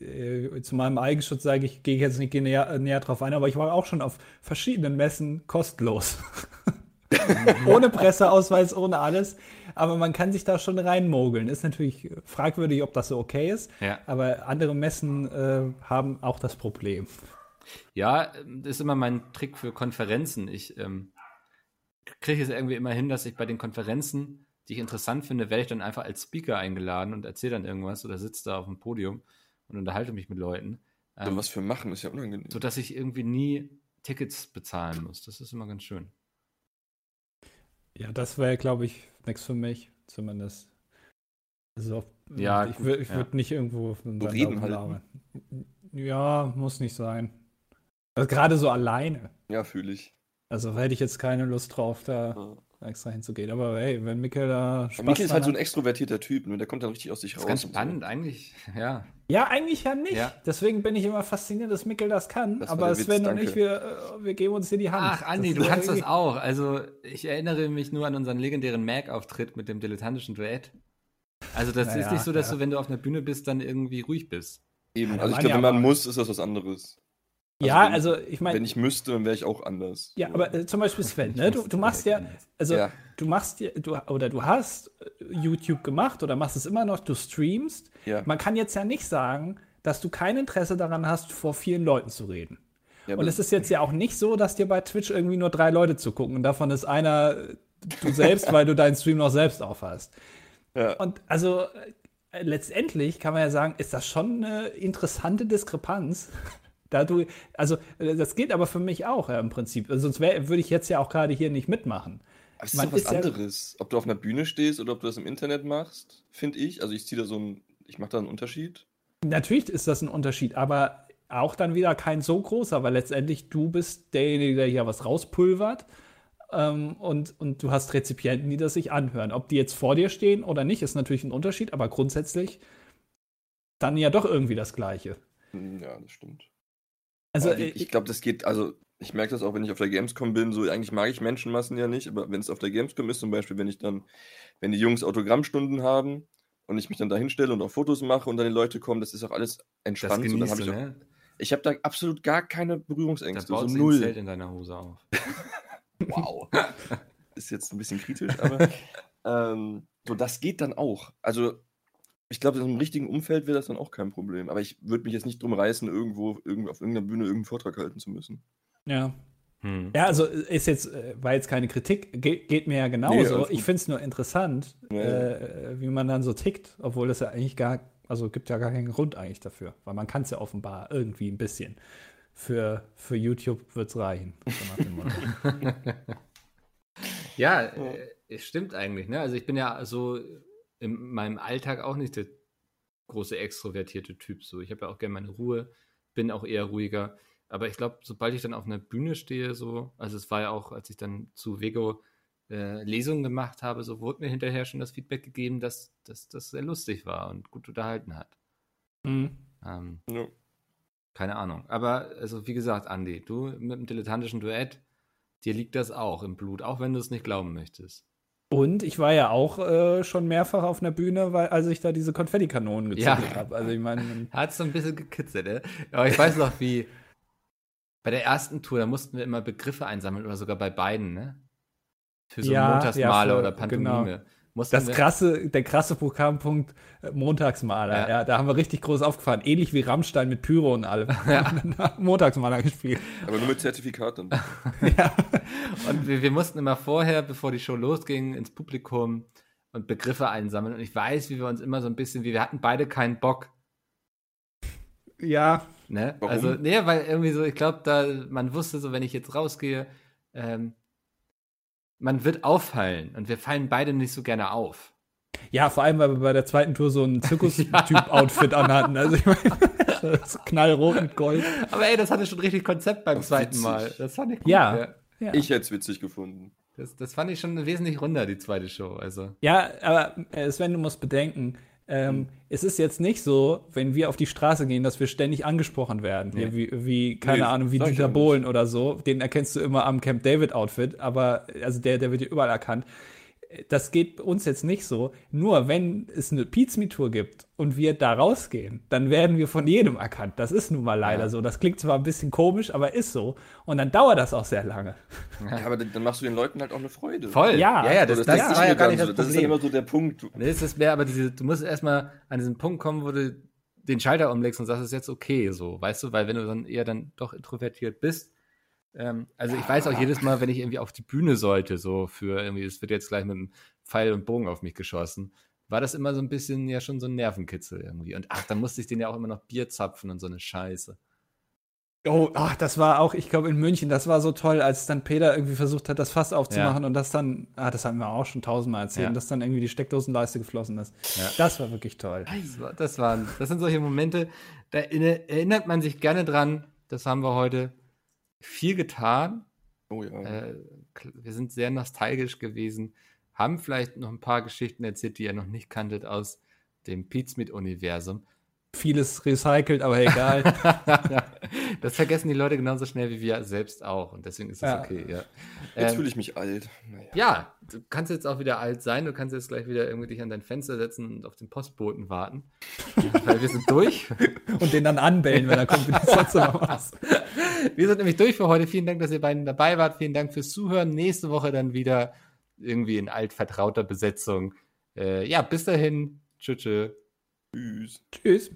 äh, zu meinem Eigenschutz sage ich, gehe ich jetzt nicht näher, äh, näher drauf ein, aber ich war auch schon auf verschiedenen Messen kostenlos. ohne Presseausweis, ohne alles. Aber man kann sich da schon reinmogeln. Ist natürlich fragwürdig, ob das so okay ist. ja. Aber andere Messen äh, haben auch das Problem. Ja, das ist immer mein Trick für Konferenzen. Ich ähm, kriege es irgendwie immer hin, dass ich bei den Konferenzen, die ich interessant finde, werde ich dann einfach als Speaker eingeladen und erzähle dann irgendwas oder sitze da auf dem Podium und unterhalte mich mit Leuten. So Ähm, was für machen ist ja unangenehm. so dass ich irgendwie nie Tickets bezahlen muss. Das ist immer ganz schön. Ja, das wäre, glaube ich, nichts für mich, zumindest. Also, Ja, ich würde ja. würd nicht irgendwo dann da reden halt, rumlabern. Ja, muss nicht sein. Also, gerade so alleine. Ja, fühle ich. Also hätte ich jetzt keine Lust drauf, da Ja. Extra hinzugehen. Aber hey, wenn Mikkel da Spaß Mikkel ist halt so dran ein extrovertierter Typ, ne? der kommt dann richtig aus sich Das raus. ist ganz und so. spannend eigentlich. Ja. hat. Ja, eigentlich ja nicht. Ja. Deswegen bin ich immer fasziniert, dass Mikkel das kann. Das aber der Witz, Sven und ich, wir, äh, wir geben uns hier die Hand. Ach, Andi, Das du ist kannst das irgendwie- auch. Also, ich erinnere mich nur an unseren legendären Mac-Auftritt mit dem dilettantischen Duett. Also, das ist Naja, nicht so, dass ja. du, wenn du auf einer Bühne bist, dann irgendwie ruhig bist. Eben, also ich glaube, wenn man muss, ist das was anderes. Ja, wenn- also ich meine, Wenn ich müsste, dann wäre ich auch anders. ja, aber äh, zum Beispiel Sven, ne? du, du machst ja, also Ja. du machst ja, du, oder du hast äh, YouTube gemacht oder machst es immer noch, du streamst. Ja. Man kann jetzt ja nicht sagen, dass du kein Interesse daran hast, vor vielen Leuten zu reden. Ja, Und es ist jetzt ja auch nicht so, dass dir bei Twitch irgendwie nur drei Leute zugucken und davon ist einer äh, du selbst, weil du deinen Stream noch selbst aufhast. Ja. Und also äh, letztendlich kann man ja sagen, ist das schon eine interessante Diskrepanz. Da du, also äh, das gilt aber für mich auch ja, im Prinzip. Also, Sonst würde ich jetzt ja auch gerade hier nicht mitmachen. Aber es ist doch was ist ja- anderes. Ob du auf einer Bühne stehst oder ob du das im Internet machst, finde ich. Also ich ziehe da so ein, ich mache da einen Unterschied. Natürlich ist das ein Unterschied, aber auch dann wieder kein so großer, weil letztendlich du bist derjenige, der hier was rauspulvert. Ähm, und, und du hast Rezipienten, die das sich anhören. Ob die jetzt vor dir stehen oder nicht, ist natürlich ein Unterschied, aber grundsätzlich dann ja doch irgendwie das Gleiche. Hm, Ja, das stimmt. Also, Aber äh, ich, ich glaube, das geht, also ich merke das auch, wenn ich auf der Gamescom bin, so eigentlich mag ich Menschenmassen ja nicht, aber wenn es auf der Gamescom ist, zum Beispiel, wenn ich dann, wenn die Jungs Autogrammstunden haben und ich mich dann da hinstelle und auch Fotos mache und dann die Leute kommen, das ist auch alles Das entspannt. dann genießt ich ne? ich habe da absolut gar keine Da Berührungsängste, baut so sich ein null. Zelt in deiner Hose auf. Wow. ist jetzt ein bisschen kritisch, aber ähm, so, das geht dann auch. Also, ich glaube, in einem richtigen Umfeld wäre das dann auch kein Problem. Aber ich würde mich jetzt nicht drum reißen, irgendwo, irgendwo auf irgendeiner Bühne irgendeinen Vortrag halten zu müssen. ja. Hm. Ja, also ist jetzt, äh, war jetzt keine Kritik, Ge geht mir ja Nee, genauso. alles ich finde es nur interessant, Ja. äh, wie man dann so tickt, obwohl das ja eigentlich gar, also gibt ja gar keinen Grund eigentlich dafür, weil man kann es ja offenbar irgendwie ein bisschen. Für, für YouTube wird es reichen. Ja, äh, es stimmt eigentlich, ne? Also ich bin ja so in meinem Alltag auch nicht der große extrovertierte Typ. So, ich habe ja auch gerne meine Ruhe, bin auch eher ruhiger. Aber ich glaube, sobald ich dann auf einer Bühne stehe, so, also es war ja auch, als ich dann zu Vego äh, Lesungen gemacht habe, so wurde mir hinterher schon das Feedback gegeben, dass das sehr lustig war und gut unterhalten hat. Mhm. Ähm, Ja. keine Ahnung. Aber, also wie gesagt, Andi, du mit dem dilettantischen Duett, dir liegt das auch im Blut, auch wenn du es nicht glauben möchtest. Und ich war ja auch äh, schon mehrfach auf einer Bühne, weil, als ich da diese Konfettikanonen gezündet Ja. habe. Also ich meine, Hat so ein bisschen gekitzelt, ne? Aber ich weiß noch, wie bei der ersten Tour, da mussten wir immer Begriffe einsammeln oder sogar bei beiden, ne? Für so Ja, Montagsmale ja, für- oder Pantomime. genau. Mussten das krasse, der krasse Programmpunkt äh, Montagsmaler, Ja. ja. da haben wir richtig groß aufgefahren. Ähnlich wie Rammstein mit Pyro und allem. Montagsmaler gespielt. Aber nur mit Zertifikat dann. ja. Und wir, wir mussten immer vorher, bevor die Show losging, ins Publikum und Begriffe einsammeln. Und ich weiß, wie wir uns immer so ein bisschen, wie wir hatten beide keinen Bock. ja, Ne? Warum? Also, nee, weil irgendwie so, ich glaube, da, man wusste so, wenn ich jetzt rausgehe, ähm, man wird auffallen und wir fallen beide nicht so gerne auf. Ja, vor allem, weil wir bei der zweiten Tour so ein Zirkus-Typ-Outfit anhatten. Also ich meine, das ist knallrot mit Gold. Aber ey, das hatte schon richtig Konzept beim Ach, zweiten witzig. Mal. Das fand ich gut. Ja. Ja. Ich hätte es witzig gefunden. Das, das fand ich schon wesentlich runder, die zweite Show. Also. Ja, aber äh, Sven, du musst bedenken, ähm, es ist jetzt nicht so, wenn wir auf die Straße gehen, dass wir ständig angesprochen werden. Hier, wie, wie, keine Nee, Ahnung, wie Dieter. Bohlen oder so. Den erkennst du immer am Camp David-Outfit, aber also der, der wird ja überall erkannt. Das geht uns jetzt nicht so. Nur wenn es eine Pizza Tour gibt und wir da rausgehen, dann werden wir von jedem erkannt. Das ist nun mal leider Ja. so. Das klingt zwar ein bisschen komisch, aber ist so. Und dann dauert das auch sehr lange. Ja, aber dann machst du den Leuten halt auch eine Freude. Voll. Ja, ja, ja das, das, das, das, ist war ja gar nicht so, das das ist immer so der Punkt. Es ist mehr, aber diese, du musst erstmal an diesen Punkt kommen, wo du den Schalter umlegst und sagst, es ist jetzt okay, so, weißt du, weil wenn du dann eher dann doch introvertiert bist, ähm, also ich weiß auch jedes Mal, wenn ich irgendwie auf die Bühne sollte, so für irgendwie, es wird jetzt gleich mit einem Pfeil und Bogen auf mich geschossen, war das immer so ein bisschen ja schon so ein Nervenkitzel irgendwie. Und ach, dann musste ich den ja auch immer noch Bier zapfen und so eine Scheiße. Oh, ach, das war auch, ich glaube, in München, das war so toll, als dann Peter irgendwie versucht hat, das Fass aufzumachen und das dann, ah, das haben wir auch schon tausendmal erzählt, Ja. dass dann irgendwie die Steckdosenleiste geflossen ist. Ja. Das war wirklich toll. Das, war, das, waren, das sind solche Momente, da inne- erinnert man sich gerne dran, das haben wir heute viel getan. Oh ja. Äh, wir sind sehr nostalgisch gewesen, haben vielleicht noch ein paar Geschichten erzählt, die ihr noch nicht kanntet aus dem Pizmeet-Universum. Vieles recycelt, aber egal. das vergessen die Leute genauso schnell wie wir selbst auch und deswegen ist es Ja. okay. Ja. Jetzt Ähm, fühle ich mich alt. Naja. ja, du kannst jetzt auch wieder alt sein, du kannst jetzt gleich wieder irgendwie dich an dein Fenster setzen und auf den Postboten warten, weil wir sind durch. Und den dann anbellen, wenn er kommt, wenn du sonst noch was. Wir sind nämlich durch für heute. Vielen Dank, dass ihr beiden dabei wart. Vielen Dank fürs Zuhören. Nächste Woche dann wieder irgendwie in altvertrauter Besetzung. Äh, ja, bis dahin. Tschüss. tschüss. Tschüss. Tschüss.